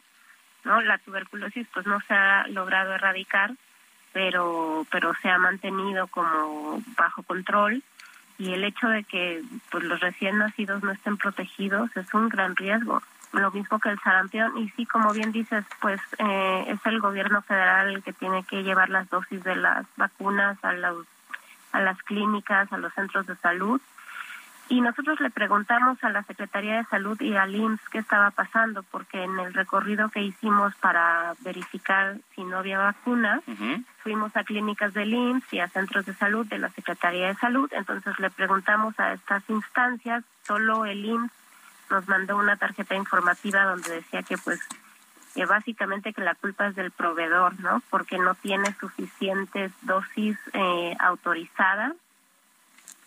¿no? La tuberculosis pues no se ha logrado erradicar, pero pero se ha mantenido como bajo control. Y el hecho de que pues los recién nacidos no estén protegidos es un gran riesgo. Lo mismo que el sarampión. Y sí como bien dices pues eh, es el gobierno federal el que tiene que llevar las dosis de las vacunas a los a las clínicas a los centros de salud y nosotros le preguntamos a la Secretaría de Salud y al IMSS qué estaba pasando, porque en el recorrido que hicimos para verificar si no había vacuna, fuimos a clínicas del IMSS y a centros de salud de la Secretaría de Salud. Entonces le preguntamos a estas instancias, solo el IMSS nos mandó una tarjeta informativa donde decía que pues que básicamente que la culpa es del proveedor, ¿no? Porque no tiene suficientes dosis eh, autorizadas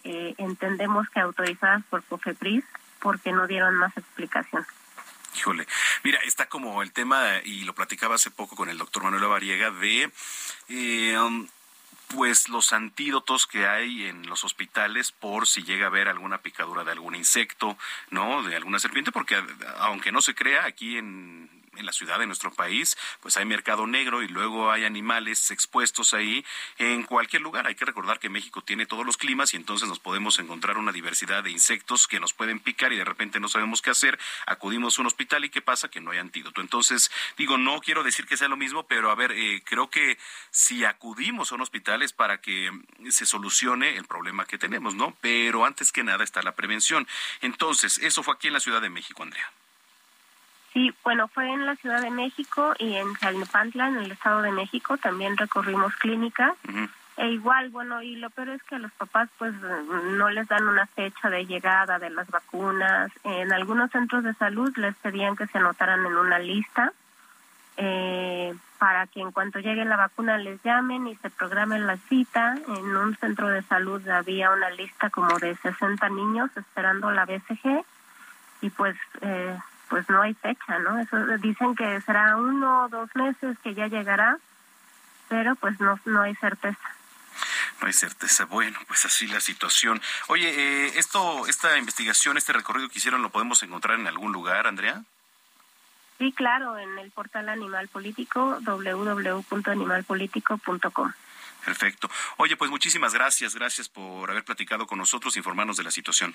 eh, entendemos que autorizadas por COFEPRIS porque no dieron más explicación. Híjole, mira, está como el tema, y lo platicaba hace poco con el doctor Manuel Variega, de eh, um, pues los antídotos que hay en los hospitales por si llega a haber alguna picadura de algún insecto, ¿no? De alguna serpiente, porque aunque no se crea, aquí en en la ciudad de nuestro país, pues hay mercado negro y luego hay animales expuestos ahí en cualquier lugar. Hay que recordar que México tiene todos los climas y entonces nos podemos encontrar una diversidad de insectos que nos pueden picar y de repente no sabemos qué hacer. Acudimos a un hospital y qué pasa que no hay antídoto. Entonces, digo, no quiero decir que sea lo mismo, pero a ver, eh, creo que si acudimos a un hospital es para que se solucione el problema que tenemos, ¿no? Pero antes que nada está la prevención. Entonces, eso fue aquí en la Ciudad de México, Andrea. Sí, bueno, fue en la Ciudad de México y en Tlalnepantla, en el Estado de México, también recorrimos clínicas. E igual, bueno, y lo peor es que a los papás pues no les dan una fecha de llegada de las vacunas. En algunos centros de salud les pedían que se anotaran en una lista eh, para que en cuanto llegue la vacuna les llamen y se programen la cita. En un centro de salud había una lista como de 60 niños esperando la BCG y pues eh, pues no hay fecha, ¿no? Eso dicen que será uno o dos meses que ya llegará, pero pues no, no hay certeza. No hay certeza. Bueno, pues así la situación. Oye, eh, esto, esta investigación, este recorrido que hicieron, ¿lo podemos encontrar en algún lugar, Andrea? Sí, claro, en el portal Animal Político, www.animalpolitico.com. Perfecto. Oye, pues muchísimas gracias, gracias por haber platicado con nosotros, informarnos de la situación.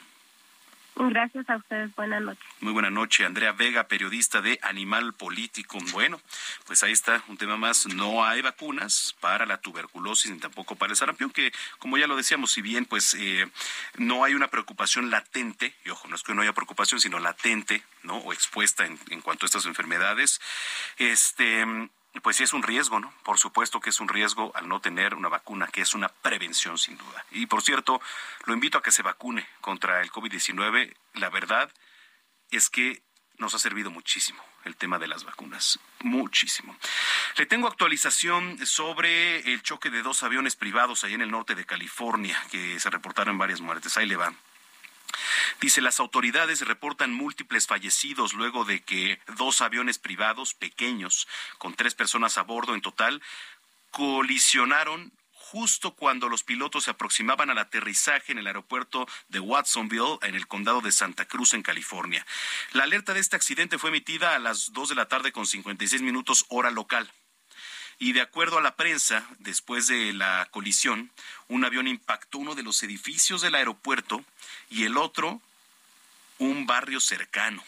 Gracias a ustedes, buenas noches. Muy buena noche, Andrea Vega, periodista de Animal Político. Bueno, pues ahí está un tema más. No hay vacunas para la tuberculosis ni tampoco para el sarampión, que como ya lo decíamos, si bien pues eh, no hay una preocupación latente, y ojo, no es que no haya preocupación, sino latente, ¿no? O expuesta en, en cuanto a estas enfermedades, este pues sí es un riesgo, ¿no? Por supuesto que es un riesgo al no tener una vacuna, que es una prevención sin duda. Y por cierto, lo invito a que se vacune contra el COVID-19. La verdad es que nos ha servido muchísimo el tema de las vacunas, muchísimo. Le tengo actualización sobre el choque de dos aviones privados ahí en el norte de California, que se reportaron varias muertes. Ahí le van. Dice, las autoridades reportan múltiples fallecidos luego de que dos aviones privados pequeños, con tres personas a bordo en total, colisionaron justo cuando los pilotos se aproximaban al aterrizaje en el aeropuerto de Watsonville, en el condado de Santa Cruz, en California. La alerta de este accidente fue emitida a las 2 de la tarde con 56 minutos hora local. Y de acuerdo a la prensa, después de la colisión, un avión impactó uno de los edificios del aeropuerto y el otro un barrio cercano.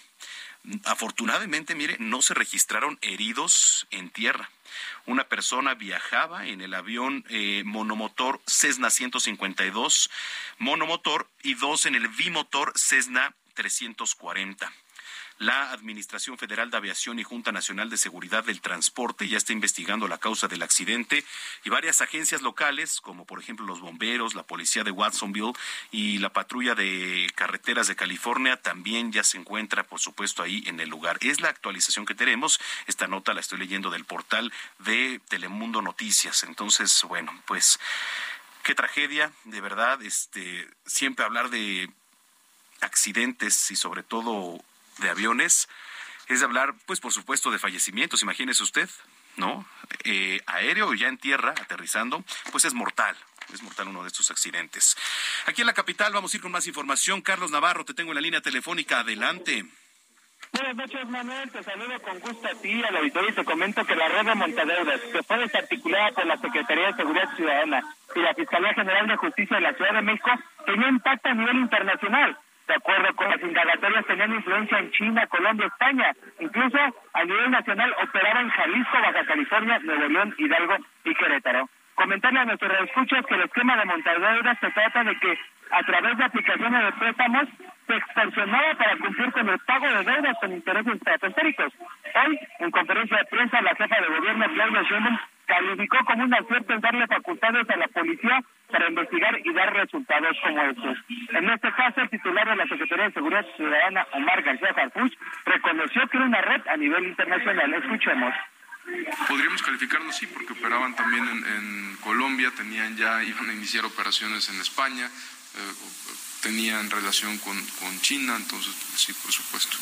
Afortunadamente, mire, no se registraron heridos en tierra. Una persona viajaba en el avión eh, monomotor Cessna 152 monomotor y dos en el bimotor Cessna 340. La Administración Federal de Aviación y Junta Nacional de Seguridad del Transporte ya está investigando la causa del accidente y varias agencias locales, como por ejemplo los bomberos, la policía de Watsonville y la patrulla de carreteras de California, también ya se encuentra, por supuesto, ahí en el lugar. Es la actualización que tenemos. Esta nota la estoy leyendo del portal de Telemundo Noticias. Entonces, bueno, pues qué tragedia, de verdad, este, siempre hablar de accidentes y sobre todo de aviones es de hablar, pues por supuesto, de fallecimientos, imagínese usted, ¿no? Eh, aéreo ya en tierra, aterrizando, pues es mortal. Es mortal uno de estos accidentes. Aquí en la capital vamos a ir con más información. Carlos Navarro, te tengo en la línea telefónica. Adelante. Buenas noches, Manuel. Te saludo con gusto a ti, al auditorio, y te comento que la red de Montadeudas, que fue desarticulada por la Secretaría de Seguridad Ciudadana y la Fiscalía General de Justicia de la Ciudad de México, tenía impacto a nivel internacional de acuerdo con las indagatorias, tenían influencia en China, Colombia, España. Incluso a nivel nacional operaba en Jalisco, Baja California, Nuevo León, Hidalgo y Querétaro. Comentarle a nuestros escuchas que el esquema de montadeuras se trata de que a través de aplicaciones de préstamos se extorsionaba para cumplir con el pago de deudas con intereses estratosféricos. Hoy, en conferencia de prensa, la jefa de gobierno, Claudia Sheinbaum, calificó como un acierto en darle facultades a la policía para investigar y dar resultados como estos. En este caso, el titular de la Secretaría de Seguridad Ciudadana, Omar García Farfus, reconoció que era una red a nivel internacional. Escuchemos. Podríamos calificarlo así porque operaban también en, en, Colombia, tenían ya, iban a iniciar operaciones en España, eh, tenían relación con, con China, entonces sí, por supuesto.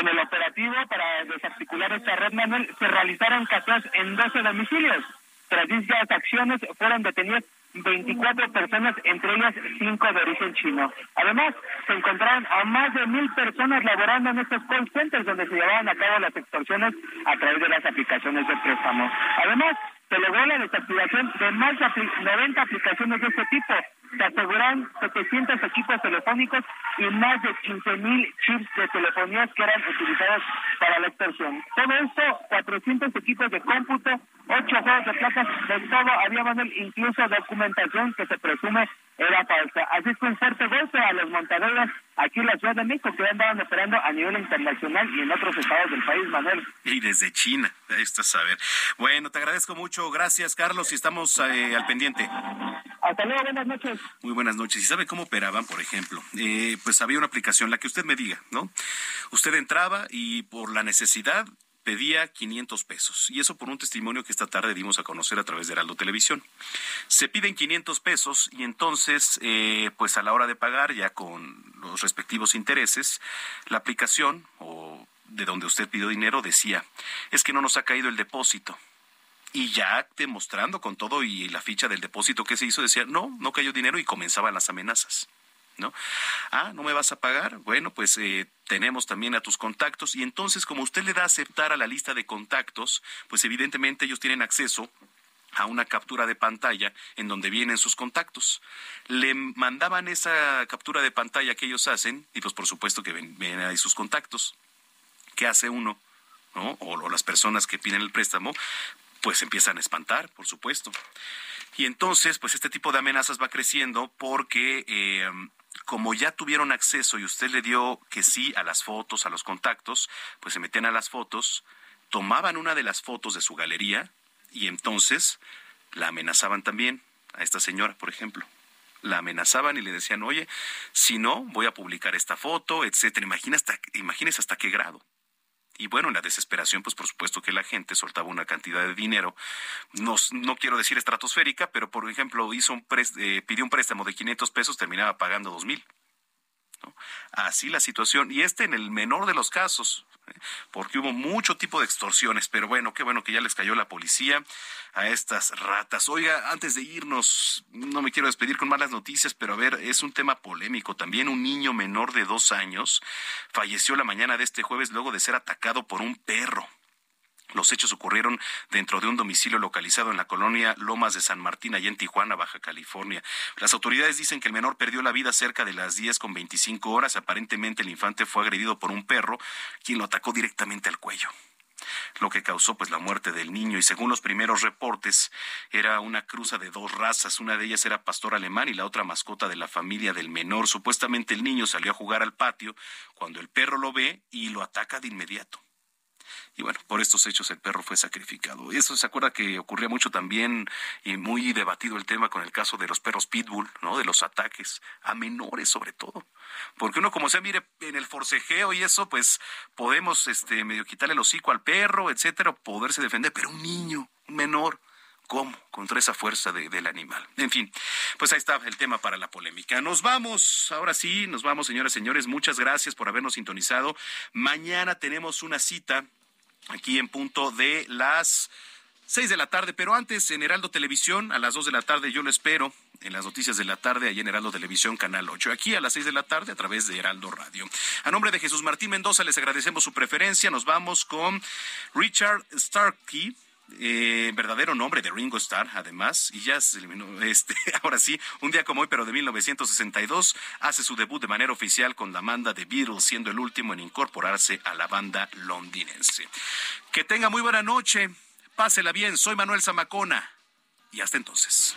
En el operativo para desarticular esta red, Manuel, se realizaron casos en 12 domicilios. Tras dichas acciones fueron detenidas 24 personas, entre ellas 5 de origen chino. Además, se encontraron a más de mil personas laborando en estos call centers donde se llevaban a cabo las extorsiones a través de las aplicaciones de préstamo. Además, se logró la desactivación de más de 90 aplicaciones de este tipo. Se aseguran 700 equipos telefónicos y más de 15 mil chips de telefonías que eran utilizados para la extorsión. Todo esto, 400 equipos de cómputo, 8 juegos de placas, de todo había incluso documentación que se presume era falsa. Así es que un fuerte golpe a los montadores aquí en la Ciudad de México que andaban operando a nivel internacional y en otros estados del país, Manuel. Y desde China, ahí está a ver. Bueno, te agradezco mucho, gracias Carlos y estamos eh, al pendiente. Hasta luego, buenas noches. Muy buenas noches. ¿Y sabe cómo operaban, por ejemplo? Eh, pues había una aplicación, la que usted me diga, ¿no? Usted entraba y por la necesidad pedía 500 pesos. Y eso por un testimonio que esta tarde dimos a conocer a través de Heraldo Televisión. Se piden 500 pesos y entonces, eh, pues a la hora de pagar, ya con los respectivos intereses, la aplicación o de donde usted pidió dinero decía, es que no nos ha caído el depósito. Y ya demostrando con todo y la ficha del depósito que se hizo, decía, no, no cayó dinero y comenzaban las amenazas. ¿No? Ah, ¿no me vas a pagar? Bueno, pues eh, tenemos también a tus contactos y entonces como usted le da a aceptar a la lista de contactos, pues evidentemente ellos tienen acceso a una captura de pantalla en donde vienen sus contactos. Le mandaban esa captura de pantalla que ellos hacen y pues por supuesto que ven, ahí sus contactos. ¿Qué hace uno? ¿No? O, o las personas que piden el préstamo, pues empiezan a espantar, por supuesto. Y entonces, pues este tipo de amenazas va creciendo porque eh, como ya tuvieron acceso y usted le dio que sí a las fotos, a los contactos, pues se metían a las fotos, tomaban una de las fotos de su galería y entonces la amenazaban también a esta señora, por ejemplo. La amenazaban y le decían, oye, si no, voy a publicar esta foto, etcétera. Imagina hasta, imagínese hasta qué grado. Y bueno, en la desesperación, pues por supuesto que la gente soltaba una cantidad de dinero, no, no quiero decir estratosférica, pero por ejemplo, hizo un eh, pidió un préstamo de 500 pesos, terminaba pagando 2 mil. ¿No? Así la situación, y este en el menor de los casos, ¿eh? porque hubo mucho tipo de extorsiones, pero bueno, qué bueno que ya les cayó la policía a estas ratas. Oiga, antes de irnos, no me quiero despedir con malas noticias, pero a ver, es un tema polémico. También un niño menor de dos años falleció la mañana de este jueves luego de ser atacado por un perro. Los hechos ocurrieron dentro de un domicilio localizado en la colonia Lomas de San Martín, allá en Tijuana, Baja California. Las autoridades dicen que el menor perdió la vida cerca de las 10 con 25 horas. Aparentemente el infante fue agredido por un perro, quien lo atacó directamente al cuello lo que causó pues la muerte del niño y según los primeros reportes era una cruza de dos razas, una de ellas era pastor alemán y la otra mascota de la familia del menor. Supuestamente el niño salió a jugar al patio cuando el perro lo ve y lo ataca de inmediato. Y bueno, por estos hechos el perro fue sacrificado. Eso se acuerda que ocurría mucho también y muy debatido el tema con el caso de los perros pitbull, ¿no? De los ataques a menores sobre todo. Porque uno como sea, mire, en el forcejeo y eso, pues podemos este medio quitarle el hocico al perro, etcétera, poderse defender, pero un niño, un menor, ¿Cómo? Contra esa fuerza del animal. En fin, pues ahí está el tema para la polémica. Nos vamos, ahora sí, nos vamos, señoras y señores. Muchas gracias por habernos sintonizado. Mañana tenemos una cita aquí en punto de las seis de la tarde, pero antes en Heraldo Televisión, a las dos de la tarde yo lo espero en las noticias de la tarde, allí en Heraldo Televisión, Canal 8. Aquí a las seis de la tarde a través de Heraldo Radio. A nombre de Jesús Martín Mendoza les agradecemos su preferencia. Nos vamos con Richard Starkey. Eh, verdadero nombre de Ringo Starr, además, y ya se eliminó, este, ahora sí, un día como hoy, pero de 1962, hace su debut de manera oficial con la banda de Beatles, siendo el último en incorporarse a la banda londinense. Que tenga muy buena noche, pásela bien, soy Manuel Zamacona, y hasta entonces.